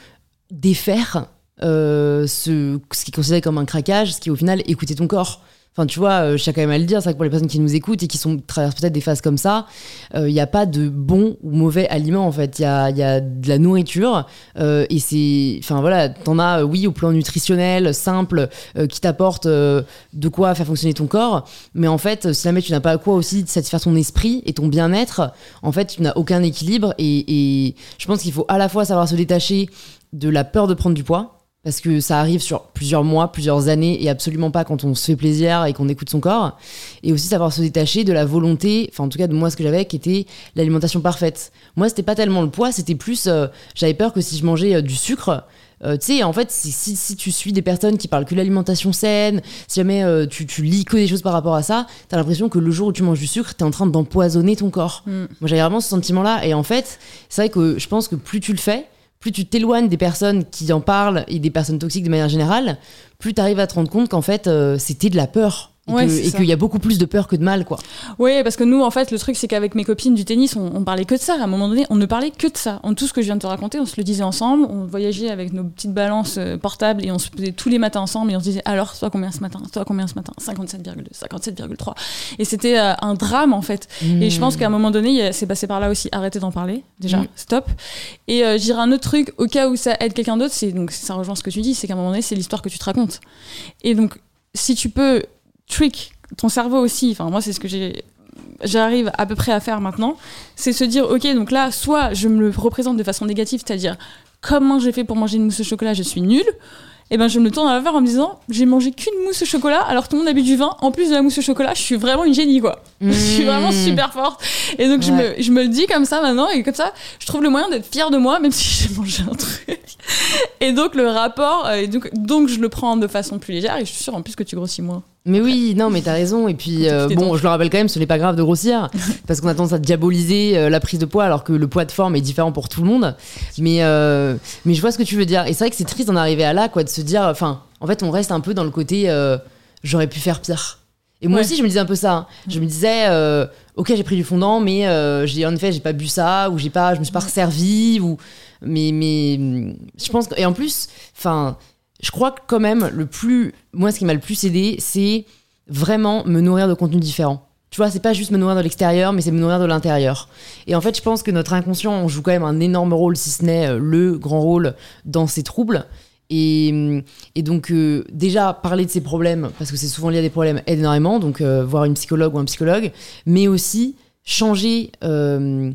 défaire euh, ce, ce qui est considéré comme un craquage, ce qui au final écouter ton corps. Enfin, tu vois, euh, je tiens quand même à le dire, c'est que pour les personnes qui nous écoutent et qui sont, traversent peut-être des phases comme ça, il n'y a pas de bon ou mauvais aliment en fait. Il y a, y a de la nourriture euh, et c'est. Enfin voilà, t'en as, euh, oui, au plan nutritionnel, simple, euh, qui t'apporte euh, de quoi faire fonctionner ton corps. Mais en fait, si jamais tu n'as pas à quoi aussi satisfaire ton esprit et ton bien-être, en fait, tu n'as aucun équilibre. Et je pense qu'il faut à la fois savoir se détacher de la peur de prendre du poids. Parce que ça arrive sur plusieurs mois, plusieurs années, et absolument pas quand on se fait plaisir et qu'on écoute son corps. Et aussi savoir se détacher de la volonté, enfin en tout cas de moi ce que j'avais, qui était l'alimentation parfaite. Moi, c'était pas tellement le poids, c'était plus, euh, j'avais peur que si je mangeais euh, du sucre, euh, tu sais, en fait, si, si, si tu suis des personnes qui parlent que l'alimentation saine, si jamais euh, tu, tu lis que des choses par rapport à ça, t'as l'impression que le jour où tu manges du sucre, t'es en train d'empoisonner ton corps. Mm. Moi, j'avais vraiment ce sentiment-là. Et en fait, c'est vrai que je pense que plus tu le fais, plus tu t'éloignes des personnes qui en parlent et des personnes toxiques de manière générale, plus tu arrives à te rendre compte qu'en fait, euh, c'était de la peur. Et Ouais, qu'il y a beaucoup plus de peur que de mal, quoi. Oui, parce que nous, en fait, le truc, c'est qu'avec mes copines du tennis, on, on parlait que de ça. À un moment donné, on ne parlait que de ça. En tout ce que je viens de te raconter, on se le disait ensemble. On voyageait avec nos petites balances euh, portables et on se faisait tous les matins ensemble et on se disait alors, toi combien ce matin? Toi combien ce matin? 57,2, 57,3. Et c'était euh, un drame, en fait. Et je pense qu'à un moment donné, c'est passé par là aussi. Arrêtez d'en parler, déjà, Mm. stop. Et euh, je dirais un autre truc, au cas où ça aide quelqu'un d'autre, c'est donc ça rejoint ce que tu dis, c'est qu'à un moment donné, c'est l'histoire que tu te racontes. Et donc, si tu peux trick ton cerveau aussi, enfin moi c'est ce que j'arrive à peu près à faire maintenant, c'est se dire ok donc là soit je me le représente de façon négative, c'est-à-dire comment j'ai fait pour manger une mousse au chocolat, je suis nulle. Et ben je me tourne à la en me disant j'ai mangé qu'une mousse au chocolat alors tout le monde a bu du vin. En plus de la mousse au chocolat, je suis vraiment une génie quoi. *laughs* Je suis vraiment super forte. Et donc je, me, je me le dis comme ça maintenant et comme ça je trouve le moyen d'être fière de moi même *laughs* si j'ai mangé un truc. Et donc le rapport, euh, et donc, donc je le prends de façon plus légère et je suis sûre en plus que tu grossis moins. Mais oui, non, mais t'as raison. Et puis, euh, bon, je le rappelle quand même, ce n'est pas grave de grossir, *laughs* parce qu'on a tendance à diaboliser euh, la prise de poids, alors que le poids de forme est différent pour tout le monde. Mais, euh, mais je vois ce que tu veux dire. Et c'est vrai que c'est triste d'en arriver à là, quoi, de se dire, enfin, en fait, on reste un peu dans le côté, j'aurais pu faire pire. Et moi Ouais. aussi, je me disais un peu ça. hein. Je me disais, euh, ok, j'ai pris du fondant, mais euh, j'ai en effet, j'ai pas bu ça, ou j'ai pas, je me suis pas resservi, ou mais mais hum, je pense que, et en plus, enfin, je crois que quand même le plus, moi, ce qui m'a le plus aidé, c'est vraiment me nourrir de contenus différents. Tu vois, c'est pas juste me nourrir de l'extérieur, mais c'est me nourrir de l'intérieur. Et en fait, je pense que notre inconscient on joue quand même un énorme rôle, si ce n'est euh, le grand rôle dans ces troubles. Et, et donc, euh, déjà, parler de ces problèmes, parce que c'est souvent lié à des problèmes, aide énormément. Donc, euh, voir une psychologue ou un psychologue, mais aussi changer euh,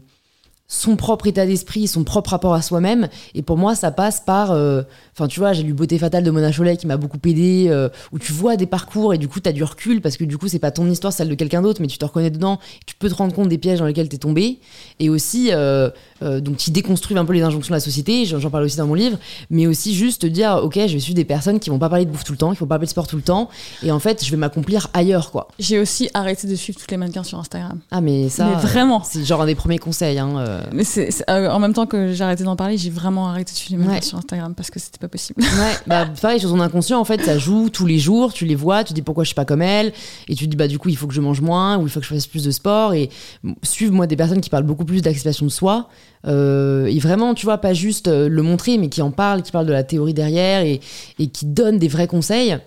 son propre état d'esprit, son propre rapport à soi-même. Et pour moi, ça passe par. euh, Enfin, tu vois, j'ai lu Beauté fatale de Mona Chollet qui m'a beaucoup aidé, euh, où tu vois des parcours et du coup, tu as du recul parce que du coup, c'est pas ton histoire, celle de quelqu'un d'autre, mais tu te reconnais dedans. Tu peux te rendre compte des pièges dans lesquels tu es tombé. Et aussi, euh, donc, qui déconstruisent un peu les injonctions de la société. J'en parle aussi dans mon livre. Mais aussi, juste te dire, OK, je suivre des personnes qui vont pas parler de bouffe tout le temps, qui vont pas parler de sport tout le temps. Et en fait, je vais m'accomplir ailleurs, quoi. J'ai aussi arrêté de suivre toutes les mannequins sur Instagram. Ah, mais ça. Mais vraiment. C'est genre un des premiers conseils. Hein. Mais c'est, c'est- euh, en même temps que j'ai arrêté d'en parler, j'ai vraiment arrêté de suivre les mannequins Ouais. sur Instagram parce que c'était pas possible. Ouais, *laughs* bah pareil, sur ton inconscient, en fait, ça joue tous les jours, tu les vois, tu dis pourquoi je suis pas comme elle, et tu dis bah du coup il faut que je mange moins, ou il faut que je fasse plus de sport, et suivre moi des personnes qui parlent beaucoup plus d'acceptation de soi, euh, et vraiment, tu vois, pas juste euh, le montrer, mais qui en parlent, qui parlent de la théorie derrière, et, et qui donnent des vrais conseils,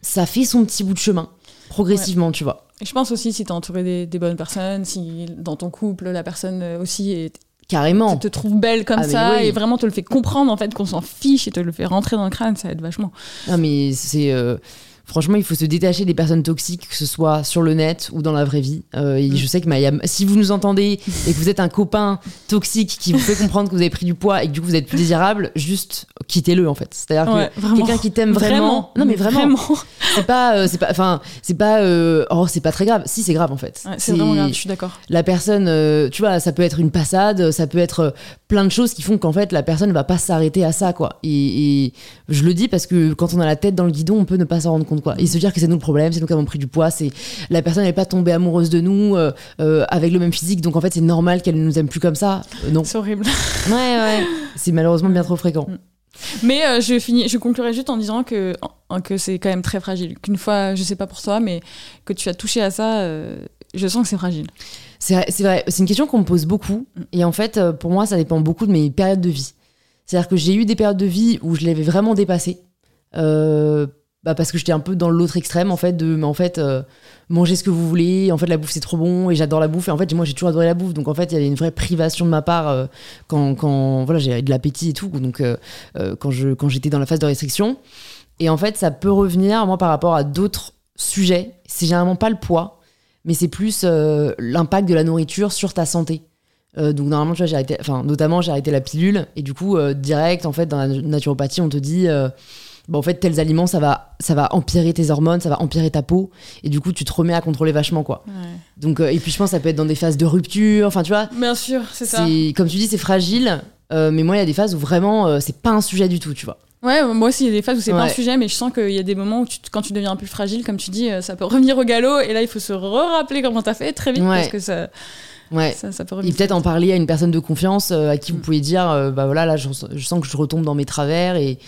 ça fait son petit bout de chemin, progressivement, tu vois. Et je pense aussi si t'es entouré des, des bonnes personnes, si dans ton couple la personne aussi est- Carrément. te trouve belle comme Ah, ça oui. et vraiment te le fait comprendre en fait qu'on s'en fiche et te le fait rentrer dans le crâne, ça aide vachement. Non, mais c'est. euh, Franchement, il faut se détacher des personnes toxiques, que ce soit sur le net ou dans la vraie vie. Euh, et Mm. je sais que Maya, si vous nous entendez et que vous êtes un copain toxique qui vous fait comprendre que vous avez pris du poids et que du coup vous êtes plus désirable, juste quittez-le en fait. C'est-à-dire Ouais, que quelqu'un qui t'aime vraiment, non mais vraiment, c'est pas, euh, c'est pas, enfin, c'est pas, euh, oh c'est pas très grave. Si c'est grave en fait. Ouais, c'est vraiment grave, je suis d'accord. La personne, tu vois, ça peut être une passade, ça peut être plein de choses qui font qu'en fait la personne va pas s'arrêter à ça quoi. Et, et je le dis parce que quand on a la tête dans le guidon, on peut ne pas s'en rendre compte quoi. Et se dire que c'est nous le problème, c'est nous qui avons pris du poids, c'est la personne n'est pas tombée amoureuse de nous euh, euh, avec le même physique, donc en fait c'est normal qu'elle ne nous aime plus comme ça. Euh, non. C'est horrible. Ouais ouais. C'est malheureusement bien trop fréquent. Mais euh, je finis, je conclurai juste en disant que, que c'est quand même très fragile. Qu'une fois, je sais pas pour toi, mais que tu as touché à ça, euh, je sens que c'est fragile. C'est vrai, c'est une question qu'on me pose beaucoup. Et en fait, pour moi, ça dépend beaucoup de mes périodes de vie. C'est-à-dire que j'ai eu des périodes de vie où je l'avais vraiment dépassé. Euh, bah parce que j'étais un peu dans l'autre extrême, en fait, de, mais en fait, euh, mangez ce que vous voulez. En fait, la bouffe, c'est trop bon et j'adore la bouffe. Et en fait, moi, j'ai toujours adoré la bouffe. Donc, en fait, il y avait une vraie privation de ma part euh, quand, quand voilà, j'avais de l'appétit et tout. Donc, euh, quand je quand j'étais dans la phase de restriction. Et en fait, ça peut revenir, moi, par rapport à d'autres sujets. C'est généralement pas le poids mais c'est plus l'impact de la nourriture sur ta santé. Donc normalement, tu vois, j'ai arrêté, enfin notamment j'ai arrêté la pilule et du coup direct en fait dans la naturopathie on te dit bah, en fait tels aliments ça va ça va empirer tes hormones, ça va empirer ta peau et du coup tu te remets à contrôler vachement quoi. Donc euh, et puis je pense que ça peut être dans des phases de rupture, enfin tu vois, Bien sûr, c'est ça. comme tu dis c'est fragile. euh, mais moi, il y a des phases où vraiment, euh, c'est pas un sujet du tout, tu vois. Ouais, moi aussi, il y a des phases où c'est pas un Ouais. sujet, mais je sens qu'il y a des moments où tu- quand tu deviens un peu fragile, comme tu dis, euh, ça peut revenir au galop, et là, il faut se rappeler comment t'as fait très vite, Ouais. parce que ça, Ouais. ça, ça peut Et peut-être en parler à une personne de confiance euh, à qui vous Mm. pouvez dire euh, bah voilà là je, je sens que je retombe dans mes travers et,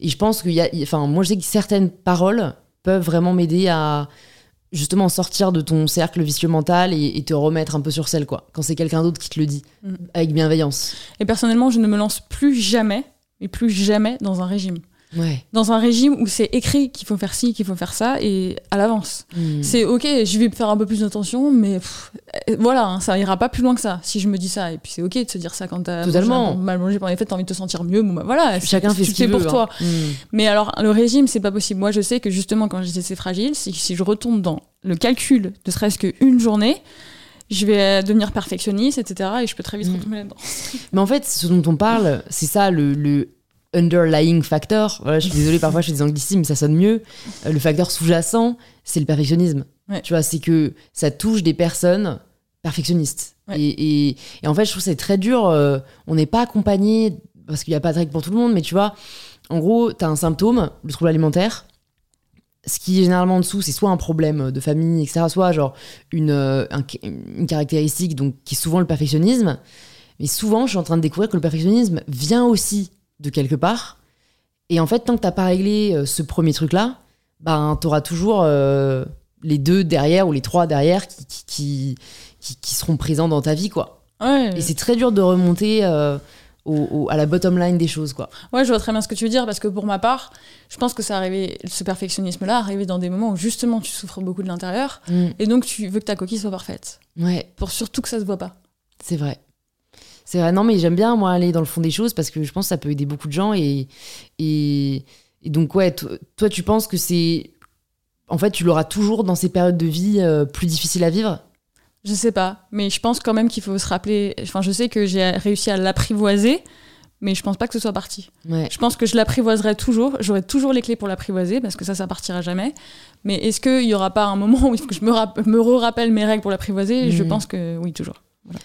et je pense qu'il y a enfin moi je sais que certaines paroles peuvent vraiment m'aider à justement sortir de ton cercle vicieux mental et, et te remettre un peu sur selle quoi quand c'est quelqu'un d'autre qui te le dit Mm. avec bienveillance Et personnellement, je ne me lance plus jamais, mais plus jamais dans un régime. Ouais Dans un régime où c'est écrit qu'il faut faire ci, qu'il faut faire ça, et à l'avance. Mm. C'est ok, je vais faire un peu plus d'attention, mais pff, euh, voilà, hein, ça ira pas plus loin que ça si je me dis ça. Et puis c'est ok de se dire ça quand t'as Totalement. mangé- mal mangé pendant les fêtes, t'as envie de te sentir mieux. Bon bah voilà, chacun c'est- fait ce qu'il veut pour toi. hein. Mm. Mais alors, le régime, c'est pas possible. Moi, je sais que justement, quand j'étais assez fragile, si, si je retombe dans le calcul, ne serait-ce qu'une journée, je vais devenir perfectionniste, etc. Et je peux très vite Mm. retomber là-dedans. *laughs* Mais en fait, ce dont on parle, c'est ça le, le underlying factor. Voilà, je suis désolée, *laughs* parfois je fais des anglicismes, mais ça sonne mieux. Euh, Le facteur sous-jacent, c'est le perfectionnisme. Ouais. Tu vois, c'est que ça touche des personnes perfectionnistes. Ouais. Et, et- et en fait, je trouve que c'est très dur. euh, on n'est pas accompagné, parce qu'il n'y a pas de règle pour tout le monde, mais tu vois, en gros, tu as un symptôme, le trouble alimentaire. Ce qui est généralement en dessous, c'est soit un problème de famille, etc., soit genre une, euh, un- une caractéristique donc, qui est souvent le perfectionnisme. Mais souvent, je suis en train de découvrir que le perfectionnisme vient aussi de quelque part. Et en fait, tant que t'as pas réglé euh, ce premier truc-là, ben, t'auras toujours euh, les deux derrière ou les trois derrière qui, qui, qui, qui- seront présents dans ta vie, quoi. Ouais, Et c'est très dur de remonter euh, au- au- à la bottom line des choses, quoi. ouais, je vois très bien ce que tu veux dire, parce que pour ma part, je pense que ça arrivé, ce perfectionnisme-là arrivé dans des moments où justement tu souffres beaucoup de l'intérieur, et donc tu veux que ta coquille soit parfaite. Ouais, Pour surtout que ça se voit pas. c'est vrai. C'est vrai. Non, mais j'aime bien, moi, aller dans le fond des choses parce que je pense que ça peut aider beaucoup de gens. Et, et, et donc, ouais, to- toi, tu penses que c'est. En fait, tu l'auras toujours dans ces périodes de vie euh, plus difficiles à vivre? Je sais pas, mais je pense quand même qu'il faut se rappeler. Enfin, je sais que j'ai réussi à l'apprivoiser, mais je pense pas que ce soit parti. Ouais. Je pense que je l'apprivoiserai toujours. J'aurai toujours les clés pour l'apprivoiser parce que ça, ça partira jamais. Mais est-ce qu'il y aura pas un moment où il faut que je me, me re-rappelle mes règles pour l'apprivoiser? Je Mhm. pense que oui, toujours.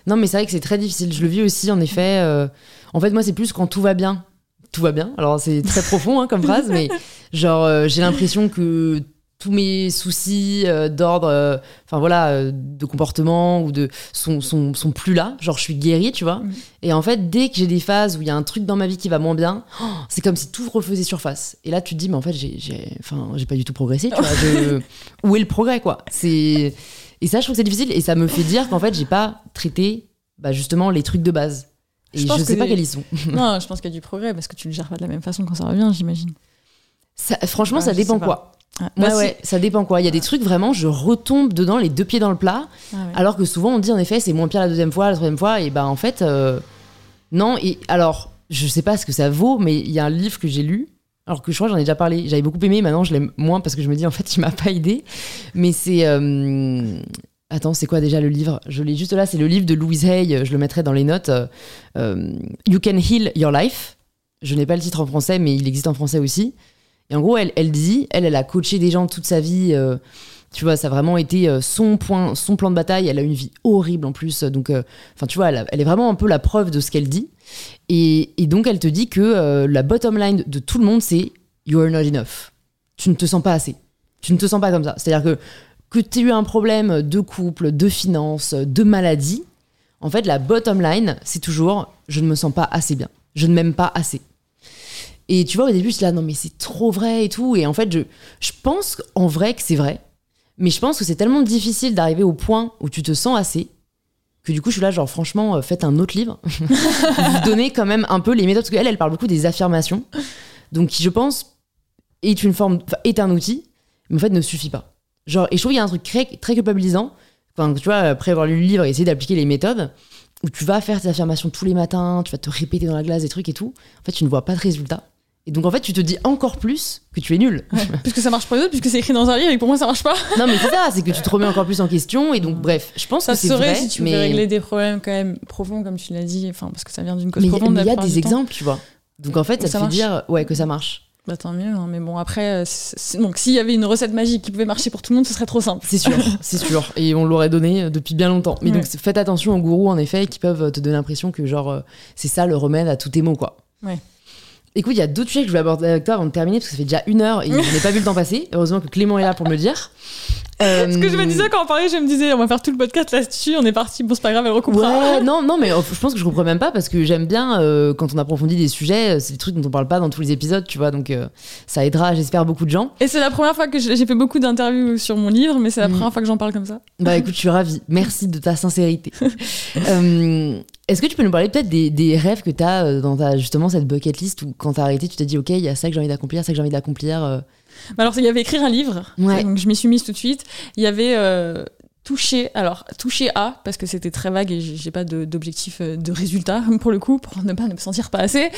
Non, mais c'est vrai que c'est très difficile. Je le vis aussi, en effet. euh, En fait, moi, c'est plus quand tout va bien. Tout va bien. Alors, c'est très *laughs* profond hein, comme phrase, mais genre, euh, j'ai l'impression que tous mes soucis euh, d'ordre, enfin voilà, de comportement ou de sont, sont, sont plus là. Genre, je suis guérie, tu vois. Mhm. Et en fait, dès que j'ai des phases où il y a un truc dans ma vie qui va moins bien, oh, c'est comme si tout refaisait surface. Et là, tu te dis, mais en fait, j'ai, j'ai, enfin, j'ai pas du tout progressé. Tu vois, Je- *laughs* Où est le progrès, quoi? C'est et ça, je trouve que c'est difficile. Et ça me fait dire qu'en fait, j'ai pas traité bah, justement les trucs de base. Et Je sais que pas quels ils sont. *laughs* non, je pense qu'il y a du progrès parce que tu le gères pas de la même façon quand ça revient, j'imagine. Ça- franchement, Ouais, ça dépend quoi. Ah, Moi, bah, ouais, ça dépend quoi. Il y a des trucs vraiment, je retombe dedans les deux pieds dans le plat. Ah ouais. Alors que souvent, on dit en effet, c'est moins pire la deuxième fois, la troisième fois. Et bah, en fait, euh, non. Et alors, je sais pas ce que ça vaut, mais il y a un livre que j'ai lu. Alors que je crois j'en ai déjà parlé. J'avais beaucoup aimé, maintenant je l'aime moins parce que je me dis en fait, il m'a pas aidé. Mais c'est. euh, Attends, c'est quoi déjà le livre? Je l'ai juste là, c'est le livre de Louise Hay, je le mettrai dans les notes. euh, you Can Heal Your Life. Je n'ai pas le titre en français, mais il existe en français aussi. Et en gros, elle, elle dit, elle, elle a coaché des gens toute sa vie. euh, tu vois, ça a vraiment été son, point, son plan de bataille. Elle a une vie horrible en plus. Donc, enfin, tu vois, elle est vraiment un peu la preuve de ce qu'elle dit. Et, donc, elle te dit que euh, la bottom line de tout le monde, c'est You are not enough. Tu ne te sens pas assez. Tu ne te sens pas comme ça. C'est-à-dire que que tu aies eu un problème de couple, de finances, de maladie, en fait, la bottom line, c'est toujours je ne me sens pas assez bien. Je ne m'aime pas assez. Et tu vois, au début, je là, non, mais c'est trop vrai et tout. Et en fait, je, je pense en vrai que c'est vrai. Mais je pense que c'est tellement difficile d'arriver au point où tu te sens assez que du coup, je suis là, genre, franchement, euh, faites un autre livre. *laughs* Vous donnez quand même un peu les méthodes. Parce qu'elle, elle parle beaucoup des affirmations. Donc, qui, je pense, est une forme, est un outil, mais en fait, ne suffit pas. Genre, et je trouve qu'il y a un truc très, très culpabilisant. Enfin, tu vois, après avoir lu le livre et essayer d'appliquer les méthodes, où tu vas faire tes affirmations tous les matins, tu vas te répéter dans la glace des trucs et tout. En fait, tu ne vois pas de résultat. Et donc, en fait, tu te dis encore plus que tu es nul. *laughs* Puisque ça marche pour les autres, puisque c'est écrit dans un livre et pour moi ça marche pas. non, mais c'est ça, c'est que tu te remets encore plus en question. Et donc, bref, je pense Ça que c'est serait vrai. si tu mais... veux régler des problèmes quand même profonds, comme tu l'as dit, enfin parce que ça vient d'une cause mais profonde. il y a des temps. exemples, tu vois. Donc, en fait, Où ça te ça fait dire ouais, que ça marche. Bah tant mieux, hein, mais bon après, euh, donc s'il y avait une recette magique qui pouvait marcher pour tout le monde, ce serait trop simple. C'est sûr, *laughs* c'est sûr. Et on l'aurait donné euh, depuis bien longtemps. Mais Ouais. donc, faites attention aux gourous, en effet, qui peuvent te donner l'impression que, genre, euh, c'est ça le remède à tous tes maux, quoi. Ouais. Écoute, il y a d'autres sujets que je vais aborder avec toi avant de terminer, parce que ça fait déjà une heure et je n'ai pas vu le temps passer. Heureusement que Clément est là pour me le dire. Euh, Parce que je me disais quand on parlait, je me disais on va faire tout le podcast là-dessus, on est parti, bon c'est pas grave, elle recoupera. Ouais, *laughs* non, non, mais euh, je pense que je comprends même pas parce que j'aime bien euh, quand on approfondit des sujets, euh, c'est des trucs dont on parle pas dans tous les épisodes, tu vois, donc euh, ça aidera, j'espère, beaucoup de gens. Et c'est la première fois que j'ai fait beaucoup d'interviews sur mon livre, mais c'est la Mm. première fois que j'en parle comme ça. Bah *laughs* écoute, je suis ravie. Merci de ta sincérité. *laughs* Est-ce que tu peux nous parler peut-être des, des rêves que tu as dans ta, justement cette bucket list où quand t'as arrêté, tu t'es dit, ok, il y a ça que j'ai envie d'accomplir, ça que j'ai envie d'accomplir. Alors il y avait écrire un livre, Ouais. donc je m'y suis mise tout de suite. Il y avait euh, toucher, alors toucher à, parce que c'était très vague et j'ai pas de- d'objectif euh, de résultat *laughs* pour le coup, pour ne pas me sentir pas assez,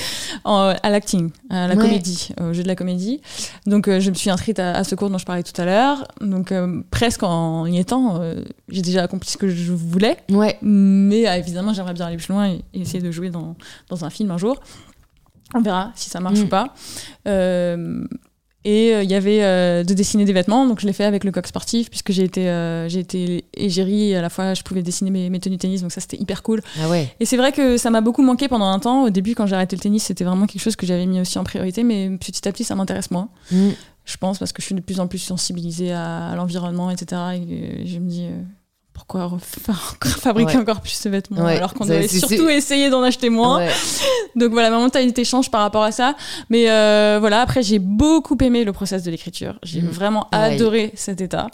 en- à l'acting, à la Ouais. comédie, au jeu de la comédie. Donc euh, je me suis inscrite à, à ce cours dont je parlais tout à l'heure. Donc euh, presque en y étant, euh, j'ai déjà accompli ce que je voulais. Ouais, Mais évidemment, j'aimerais bien aller plus loin et, et essayer de jouer dans, dans un film un jour. On verra si ça marche Mm. ou pas. Et euh, il y avait euh, de dessiner des vêtements, donc je l'ai fait avec le coq sportif, puisque j'ai été, euh, j'ai été égérie et à la fois je pouvais dessiner mes, mes tenues de tennis, donc ça c'était hyper cool. ah ouais. Et c'est vrai que ça m'a beaucoup manqué pendant un temps. Au début, quand j'ai arrêté le tennis, c'était vraiment quelque chose que j'avais mis aussi en priorité, mais petit à petit, ça m'intéresse moins. Mm. Je pense parce que je suis de plus en plus sensibilisée à, à l'environnement, etc. Et je me dis pourquoi fabriquer Ouais. encore plus de vêtements Ouais, alors qu'on ça, c'est- surtout essayer d'en acheter moins. Ouais. Donc voilà, ma mentalité change par rapport à ça. Mais euh, voilà, après j'ai beaucoup aimé le process de l'écriture. J'ai Mhm. vraiment adoré cet état.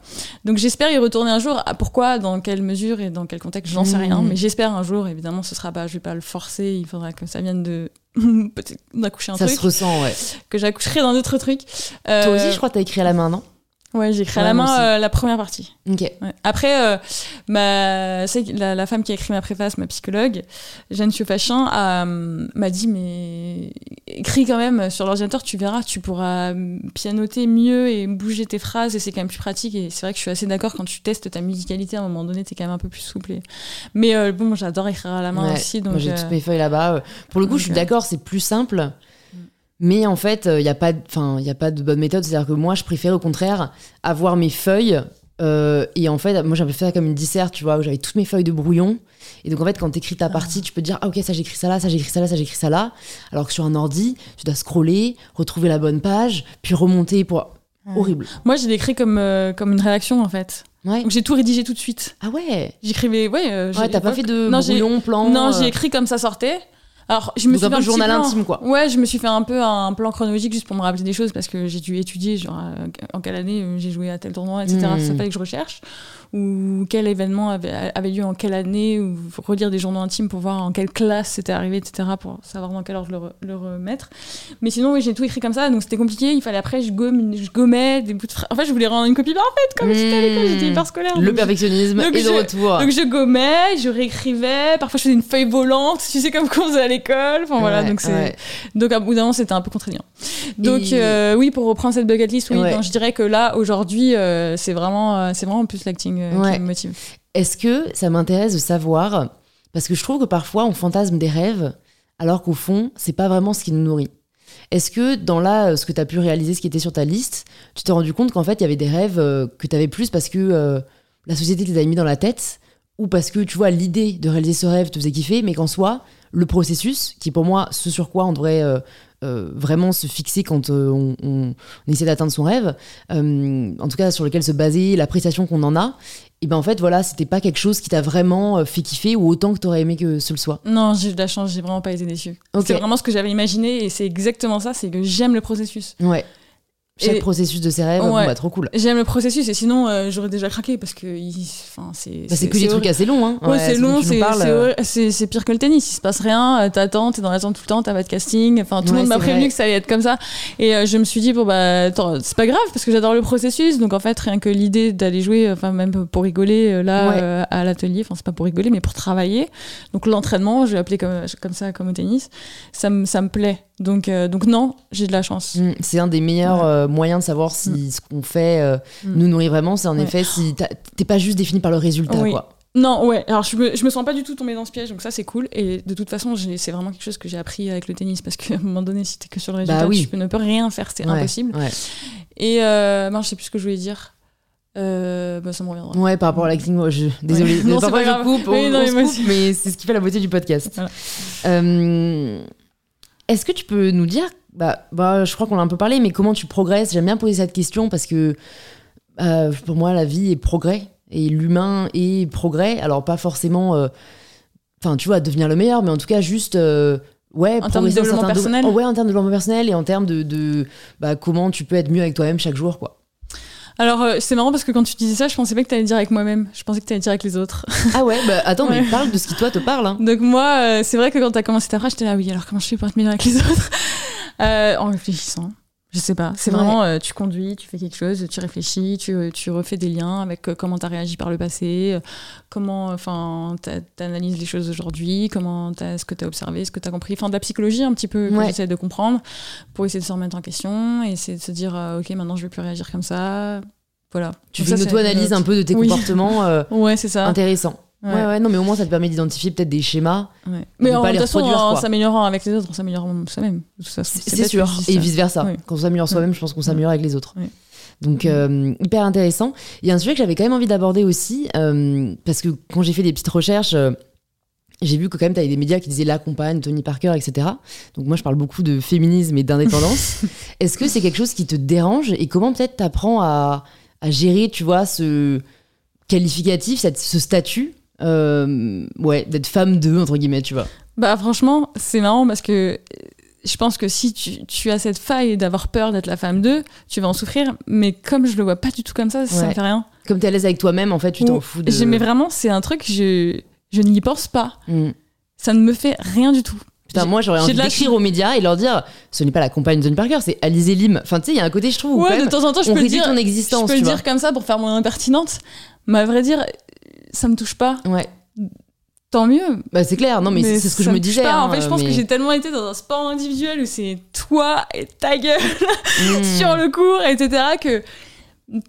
Donc j'espère y retourner un jour. Ah, Pourquoi, dans quelle mesure et dans quel contexte, j'en sais rien. Mhm. Mais j'espère un jour. Évidemment, ce sera pas, je vais pas le forcer. Il faudra que ça vienne de *laughs* peut-être d'accoucher un Ça truc, se ressent, ouais. que j'accoucherai dans d'autres trucs. Euh, Toi aussi, je crois que t'as écrit à la main, non? Ouais, j'écris à la main euh, la première partie. Ok. Ouais. Après, euh, ma, la, la femme qui a écrit ma préface, ma psychologue, Jeanne Siofachin, a, euh, m'a dit mais écris quand même sur l'ordinateur, tu verras, tu pourras pianoter mieux et bouger tes phrases et c'est quand même plus pratique. Et c'est vrai que je suis assez d'accord quand tu testes ta musicalité à un moment donné, t'es quand même un peu plus souple. et- Mais euh, bon, j'adore écrire à la main Ouais. aussi, donc Moi, j'ai toutes mes feuilles là-bas. Pour le coup, donc, je suis d'accord, c'est plus simple. Mais en fait, il n'y a, pas de- 'fin, y a pas de bonne méthode. C'est-à-dire que moi, je préfère au contraire avoir mes feuilles. euh, et en fait, moi, j'avais fait ça comme une disserte, tu vois, où j'avais toutes mes feuilles de brouillon. Et donc, en fait, quand tu écris ta partie, tu peux te dire, ah, ok, ça, j'écris ça là, ça, j'écris ça là, ça, j'écris ça là. Alors que sur un ordi, tu dois scroller, retrouver la bonne page, puis remonter pour. Ouais. Horrible. moi j'ai écrit comme, euh, comme une rédaction en fait. Ouais. Donc j'ai tout rédigé tout de suite. Ah ouais. J'écrivais, ouais. euh, Ouais, j'ai- t'as pas fait de Non, j'ai- brouillon, plan. Non, euh, j'ai écrit comme ça sortait. Alors, je me Donc suis un fait peu journal plan. intime, quoi. Ouais, je me suis fait un peu un plan chronologique juste pour me rappeler des choses parce que j'ai dû étudier, genre, euh, en quelle année j'ai joué à tel tournoi, etc. Mm. Ça fallait que je recherche. Ou quel événement avait, avait lieu en quelle année, ou relire des journaux intimes pour voir en quelle classe c'était arrivé, etc. pour savoir dans quelle ordre le, re- le remettre. Mais sinon, oui, j'ai tout écrit comme ça, donc c'était compliqué. Il fallait après, je, gomme, je gommais des bouts de. En fait, je voulais rendre une copie parfaite, comme si c'était à l'école, j'étais hyper scolaire. Le je- perfectionnisme Donc est de je- retour. donc je gommais, je réécrivais, parfois je faisais une feuille volante, tu sais comme qu'on faisait à l'école. Enfin voilà, donc c'est ouais. donc à bout d'un moment c'était un peu contraignant. Donc Et- euh, oui, pour reprendre cette bucket list, oui, Ouais. donc je dirais que là aujourd'hui euh, c'est vraiment euh, c'est vraiment plus l'acting euh, Ouais. qui me motive. Est-ce que ça m'intéresse de savoir Parce que je trouve que parfois on fantasme des rêves, alors qu'au fond, c'est pas vraiment ce qui nous nourrit. Est-ce que dans là, euh, ce que tu as pu réaliser, ce qui était sur ta liste, tu t'es rendu compte qu'en fait, il y avait des rêves euh, que tu avais plus parce que euh, la société te les avait mis dans la tête ou parce que tu vois, l'idée de réaliser ce rêve te faisait kiffer, mais qu'en soi, le processus, qui est pour moi ce sur quoi on devrait euh, euh, vraiment se fixer quand euh, on, on- on essaie d'atteindre son rêve, euh, en tout cas sur lequel se baser, l'appréciation qu'on en a, et ben en fait, voilà, c'était pas quelque chose qui t'a vraiment fait kiffer ou autant que t'aurais aimé que ce le soit. Non, j'ai eu de la chance, j'ai vraiment pas été déçue. C'est vraiment ce que j'avais imaginé et c'est exactement ça, c'est que j'aime le processus. Ouais. Chaque Et- processus de ses rêves, bon, Ouais. bah, trop cool. J'aime le processus et sinon euh, j'aurais déjà craqué parce que enfin c'est Bah, c'est que des trucs assez longs, hein. Ouais, c'est long, c'est c'est euh, c'est pire que le tennis. Il se passe rien, euh, t'attends, t'es dans l'attente tout le temps, t'as pas de casting. Enfin, tout Ouais, le monde m'a prévenu vrai. que ça allait être comme ça. Et euh, je me suis dit, bon, bah, attends, c'est pas grave parce que j'adore le processus. Donc, en fait, rien que l'idée d'aller jouer, enfin, même pour rigoler là, Ouais. euh, à l'atelier, enfin, c'est pas pour rigoler, mais pour travailler. Donc, l'entraînement, je vais appeler comme, comme ça, comme au tennis, ça me ça me plaît. Donc, euh, donc non, j'ai de la chance. Mm, C'est un des meilleurs Ouais. euh, moyens de savoir si ce qu'on fait euh, Mm. nous nourrit vraiment. C'est en Ouais. effet si t'es pas juste défini par le résultat, Oui. quoi. Non, ouais. Alors, je me, je me sens pas du tout tombée dans ce piège, donc ça, c'est cool. Et de toute façon, c'est vraiment quelque chose que j'ai appris avec le tennis, parce qu'à *laughs* un moment donné, si t'es que sur le résultat, Bah oui. tu peux- ne peux rien faire, c'est Ouais, impossible. Ouais. Et non, je sais plus ce que je voulais dire. Euh, bah, ça me reviendra. Ouais, par rapport à l'acting, moi, je... désolée. *laughs* Non, c'est Parfois, pas je coupe, on, Oui, non, on mais se coupe, mais c'est ce qui fait la beauté du podcast. Voilà. Euh, Est-ce que tu peux nous dire, bah, bah, je crois qu'on l'a un peu parlé, mais comment tu progresses? J'aime bien poser cette question parce que euh, pour moi, la vie est progrès et l'humain est progrès. Alors, pas forcément, euh, enfin, tu vois, devenir le meilleur, mais en tout cas, juste. euh, Ouais, En termes de développement personnel? Oh, ouais, en termes de développement personnel et en termes de, de bah, comment tu peux être mieux avec toi-même chaque jour, quoi. Alors, euh, c'est marrant parce que quand tu disais ça, je pensais pas que t'allais dire avec moi-même. Je pensais que t'allais dire avec les autres. Ah ouais, bah attends, Ouais. mais parle de ce qui toi te parle. Hein. Donc, moi, euh, c'est vrai que quand t'as commencé ta phrase, j'étais là, oui, alors comment je fais pour être meilleure avec les autres? Euh, En réfléchissant. Je sais pas. C'est Ouais. vraiment, euh, tu conduis, tu fais quelque chose, tu réfléchis, tu, euh, tu refais des liens avec euh, comment t'as réagi par le passé, euh, comment, enfin, t'as- t'analyses les choses aujourd'hui, comment t'as, ce que t'as observé, ce que t'as compris. Enfin, de la psychologie un petit peu que Ouais. j'essaie de comprendre pour essayer de se remettre en question et essayer de se dire, ok, maintenant je vais plus réagir comme ça. Voilà. Tu fais une auto-analyse un peu de tes Oui. comportements *laughs* Ouais, c'est ça. intéressants. Ouais. Ouais. ouais, non, mais au moins ça te permet d'identifier peut-être des schémas. Ouais. Mais en pas toute façon, en s'améliorant avec les autres, on s'améliore soi-même. C'est sûr. Et ça. vice versa. Oui. Quand on s'améliore soi-même, je pense qu'on s'améliore avec les autres. Donc euh, hyper intéressant. Il y a un sujet que j'avais quand même envie d'aborder aussi euh, parce que quand j'ai fait des petites recherches. euh, j'ai vu que quand même, tu avais des médias qui disaient la compagne, Tony Parker, etc. Donc moi, je parle beaucoup de féminisme et d'indépendance. *laughs* Est-ce que c'est quelque chose qui te dérange et comment peut-être t'apprends à, à gérer, tu vois, ce qualificatif, cette- ce statut, euh, ouais, d'être femme de entre guillemets, tu vois. Bah franchement, c'est marrant parce que euh, je pense que si tu, tu as cette faille d'avoir peur d'être la femme d'eux, tu vas en souffrir. Mais comme je le vois pas du tout comme ça, ça Ouais. me fait rien. Comme t'es à l'aise avec toi-même, en fait, tu t'en Ou- fous de. Mais vraiment, c'est un truc, je, je n'y pense pas. Mm. Ça ne me fait rien du tout. Putain, moi j'aurais envie d'écrire aux médias et leur dire ce n'est pas la compagne de Johnny Parker, c'est Alizé Lim. Enfin, tu sais, il y a un côté, je trouve. Ouais, de temps en temps, je peux le dire. ton existence, je peux le dire comme ça pour faire mon impertinente. Mais à vrai dire, ça me touche pas. Ouais. Tant mieux. Bah, c'est clair, non, mais, c'est ce que je me disais. Pas. en fait, je pense que j'ai tellement été dans un sport individuel où c'est toi et ta gueule *laughs* hmm. sur le cours, etc., que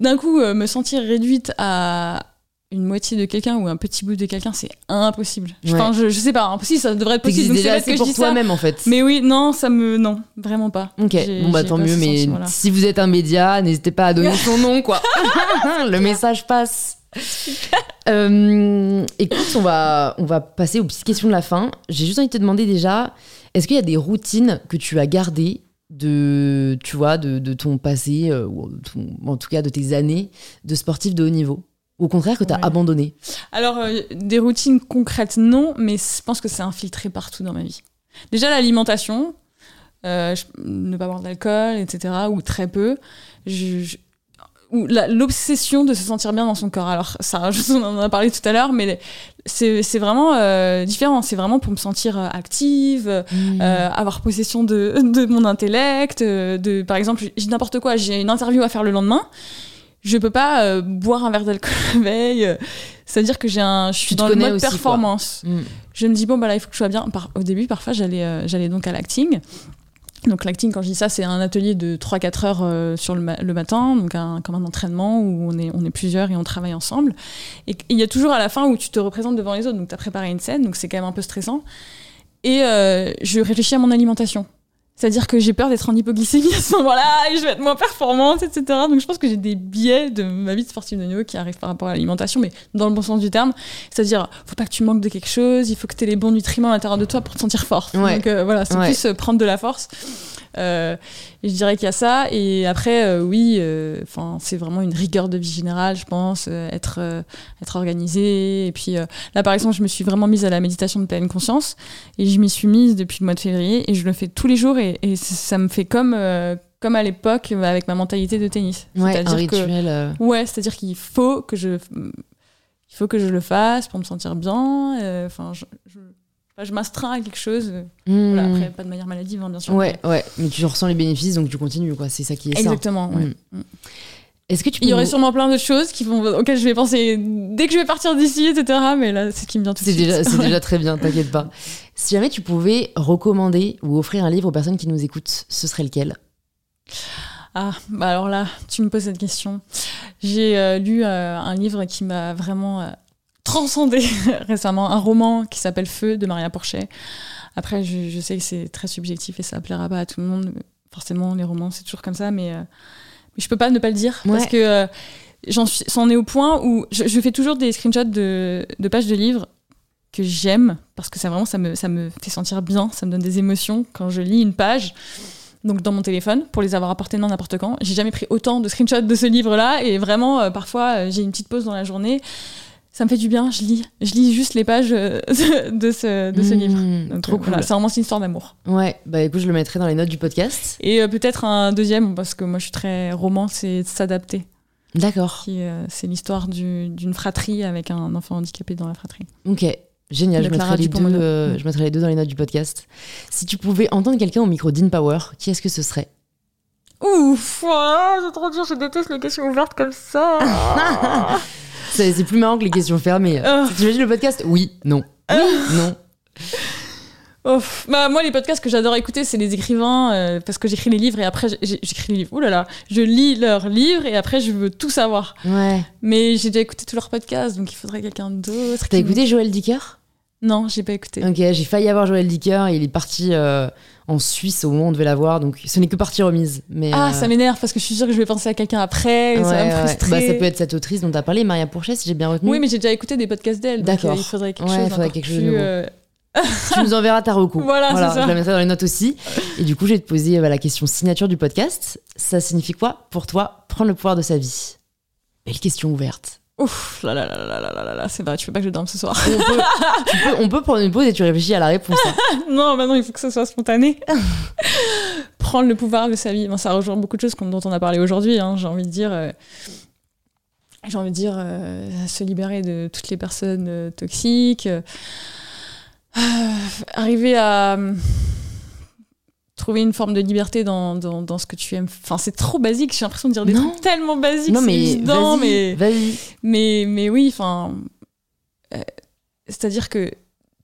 d'un coup, euh, me sentir réduite à une moitié de quelqu'un ou un petit bout de quelqu'un, c'est impossible. Enfin, je, je, sais pas, impossible, ça devrait être possible. Donc c'est pour toi-même en fait. Mais oui, non, ça me, non, vraiment pas. Ok, bon bah tant mieux. Mais si vous êtes un média, n'hésitez pas à donner *laughs* son nom, quoi. *laughs* Le message passe. Euh, écoute, on va, on va passer aux petites questions de la fin. J'ai juste envie de te demander déjà, est-ce qu'il y a des routines que tu as gardées de, tu vois, de, de ton passé, euh, ou en tout cas de tes années de sportif de haut niveau? Au contraire que tu as abandonné? Alors, euh, des routines concrètes, non, mais je pense que c'est infiltré partout dans ma vie. Déjà, l'alimentation, euh, ne pas boire d'alcool, etc., ou très peu. L'obsession de se sentir bien dans son corps. Alors, ça, *laughs* on en a parlé tout à l'heure, mais c'est vraiment euh, différent. C'est vraiment pour me sentir active, mmh. avoir possession de, *laughs* de mon intellect. de, par exemple, j'ai n'importe quoi, j'ai une interview à faire le lendemain je peux pas euh, boire un verre d'alcool *laughs* la veille. Euh, c'est-à-dire que j'ai un, je suis dans le mode performance. Mm. Je me dis bon bah là il faut que je sois bien. au début parfois j'allais euh, j'allais donc à l'acting. Donc l'acting quand je dis ça c'est un atelier de 3-4 heures sur le, matin, donc comme un entraînement où on est on est plusieurs et on travaille ensemble. Et il y a toujours à la fin où tu te représentes devant les autres, donc tu as préparé une scène, donc c'est quand même un peu stressant. Et je réfléchis à mon alimentation. C'est-à-dire que j'ai peur d'être en hypoglycémie à ce moment-là et je vais être moins performante, etc. Donc je pense que j'ai des biais de ma vie de sportive de niveau qui arrivent par rapport à l'alimentation, mais dans le bon sens du terme. C'est-à-dire, faut pas que tu manques de quelque chose, il faut que tu aies les bons nutriments à l'intérieur de toi pour te sentir forte. Donc euh, voilà, c'est plus euh, prendre de la force. Euh, je dirais qu'il y a ça. Et après, euh, oui, euh, c'est vraiment une rigueur de vie générale, je pense, être, être organisé. Et puis là, par exemple, je me suis vraiment mise à la méditation de pleine conscience. Et je m'y suis mise depuis le mois de février. Et je le fais tous les jours. Et, ça me fait comme comme à l'époque avec ma mentalité de tennis. Ouais, un rituel. Ouais, c'est-à-dire qu'il faut que je il faut que je le fasse pour me sentir bien. Enfin, je, je m'astreins à quelque chose. Hmm. après, pas de manière maladive, hein, bien sûr. Ouais, ouais, mais tu ressens les bénéfices, donc tu continues, quoi. C'est ça qui est Exactement, ça. Ouais. Hmm. Est-ce que tu Il y aurait sûrement plein de choses qui vont, auxquelles je vais penser dès que je vais partir d'ici, etc. Mais là, c'est ce qui me vient tout de suite. Déjà, c'est déjà *laughs* très bien, t'inquiète pas. Si jamais tu pouvais recommander ou offrir un livre aux personnes qui nous écoutent, ce serait lequel? Ah, bah alors là, tu me poses cette question. J'ai euh, lu euh, un livre qui m'a vraiment euh, transcendé *laughs* récemment un roman qui s'appelle Feu de Maria Porchet. Après, je, sais que c'est très subjectif et ça plaira pas à tout le monde. Forcément, les romans, c'est toujours comme ça, mais, euh, mais je peux pas ne pas le dire parce que euh, j'en suis, c'en est au point où je, fais toujours des screenshots de, de pages de livres que j'aime parce que ça vraiment ça me, ça me fait sentir bien, ça me donne des émotions quand je lis une page. Donc dans mon téléphone pour les avoir apportés n'importe quand. J'ai jamais pris autant de screenshots de ce livre-là et vraiment euh, parfois j'ai une petite pause dans la journée ça me fait du bien, je lis. Je lis juste les pages euh, *laughs* de ce, de ce mmh, livre. trop cool. c'est vraiment une histoire d'amour. Ouais, bah écoute, je le mettrai dans les notes du podcast. Et euh, peut-être un deuxième, parce que moi je suis très roman, c'est S'adapter. D'accord. Euh, c'est l'histoire d'une fratrie avec un enfant handicapé dans la fratrie. Ok, génial. Je mettrai, les deux, je mettrai les deux dans les notes du podcast. Si tu pouvais entendre quelqu'un au micro d'InPower, qui est-ce que ce serait? Ouf, oh, c'est trop dur, je déteste les questions ouvertes comme ça. *laughs* C'est plus marrant que les questions fermées. Oh. Tu imagines le podcast Oui, non. Oui, non. Oh, bah, moi, les podcasts que j'adore écouter, c'est les écrivains, euh, parce que j'écris les livres et après, j'écris les livres. Ouh là là, je lis leurs livres et après, je veux tout savoir. Ouais. Mais j'ai déjà écouté tous leurs podcasts, donc il faudrait quelqu'un d'autre. T'as écouté Joël Dicker? Non, j'ai pas écouté. Ok, j'ai failli avoir Joël Dicker, il est parti. Euh, en Suisse au moment où on devait la voir, donc ce n'est que partie remise. Mais ah, ça euh, m'énerve parce que je suis sûre que je vais penser à quelqu'un après, ça va me frustrer. Bah, ça peut être cette autrice dont tu as parlé, Maria Pourchet, si j'ai bien retenu. Oui, mais j'ai déjà écouté des podcasts d'elle. D'accord. Il faudrait quelque chose. Faudrait quelque chose de euh, tu nous enverras ta recours. *laughs* Voilà, voilà ça. je la mettrai dans les notes aussi. Et du coup, je vais te poser bah, la question signature du podcast. Ça signifie quoi pour toi prendre le pouvoir de sa vie? Belle question ouverte. Ouf, là là là là là là là c'est vrai, tu veux pas que je dorme ce soir. On peut, on peut prendre une pause et tu réfléchis à la réponse. Hein. *laughs* non, maintenant il faut que ce soit spontané. *laughs* prendre le pouvoir de sa vie. ça rejoint beaucoup de choses dont on a parlé aujourd'hui. Hein, j'ai envie de dire. Euh, j'ai envie de dire euh, se libérer de toutes les personnes euh, toxiques. arriver à trouver une forme de liberté dans, dans, dans ce que tu aimes. Enfin, c'est trop basique. J'ai l'impression de dire des Non. trucs tellement basiques. Non, mais évident, vas-y, mais, mais, mais oui, enfin. euh, C'est-à-dire que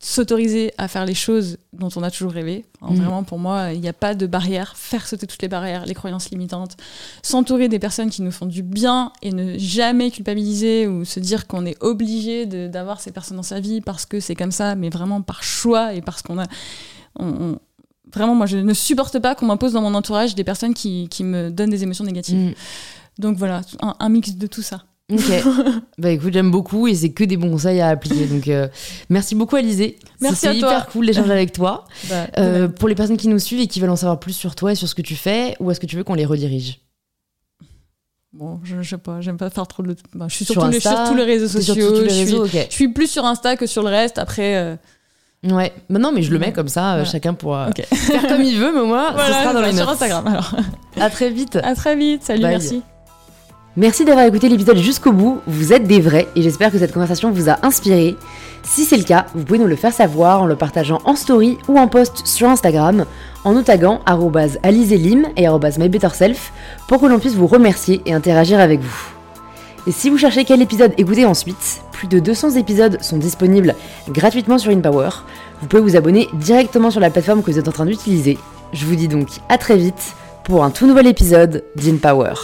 s'autoriser à faire les choses dont on a toujours rêvé, enfin, Mhm. vraiment pour moi, il n'y a pas de barrière, faire sauter toutes les barrières, les croyances limitantes, s'entourer des personnes qui nous font du bien et ne jamais culpabiliser ou se dire qu'on est obligé de- d'avoir ces personnes dans sa vie parce que c'est comme ça, mais vraiment par choix et parce qu'on a... on- on- Vraiment, moi, je ne supporte pas qu'on m'impose dans mon entourage des personnes qui, qui me donnent des émotions négatives. Mm. Donc voilà, un, un mix de tout ça. Ok. *laughs* bah écoute, j'aime beaucoup et c'est que des bons conseils à appliquer. Donc euh, merci beaucoup Alizé. Merci à toi. hyper cool d'échanger avec toi. *laughs* Bah, Euh, pour les personnes qui nous suivent et qui veulent en savoir plus sur toi et sur ce que tu fais, où est-ce que tu veux qu'on les redirige? Bon, je, je sais pas, j'aime pas faire trop de. bah, je suis Sur sur, tous les, Insta, sur tous les réseaux sur sociaux. tous les je suis-. Je suis plus sur Insta que sur le reste. Après, euh, Ouais, mais non, mais je le mets comme ça, euh, Voilà. chacun pourra Ok. *laughs* faire comme il veut, mais moi, *laughs* ce voilà, sera dans les sur notes. Instagram. Alors, À très vite. à très vite. Salut, Bye. merci. Merci d'avoir écouté l'épisode jusqu'au bout, vous êtes des vrais et j'espère que cette conversation vous a inspiré. Si c'est le cas, vous pouvez nous le faire savoir en le partageant en story ou en post sur Instagram, en nous taguant alizelim et mybetterself pour que l'on puisse vous remercier et interagir avec vous. Et si vous cherchez quel épisode écouter ensuite, plus de 200 épisodes sont disponibles gratuitement sur InPower. Vous pouvez vous abonner directement sur la plateforme que vous êtes en train d'utiliser. Je vous dis donc à très vite pour un tout nouvel épisode d'InPower.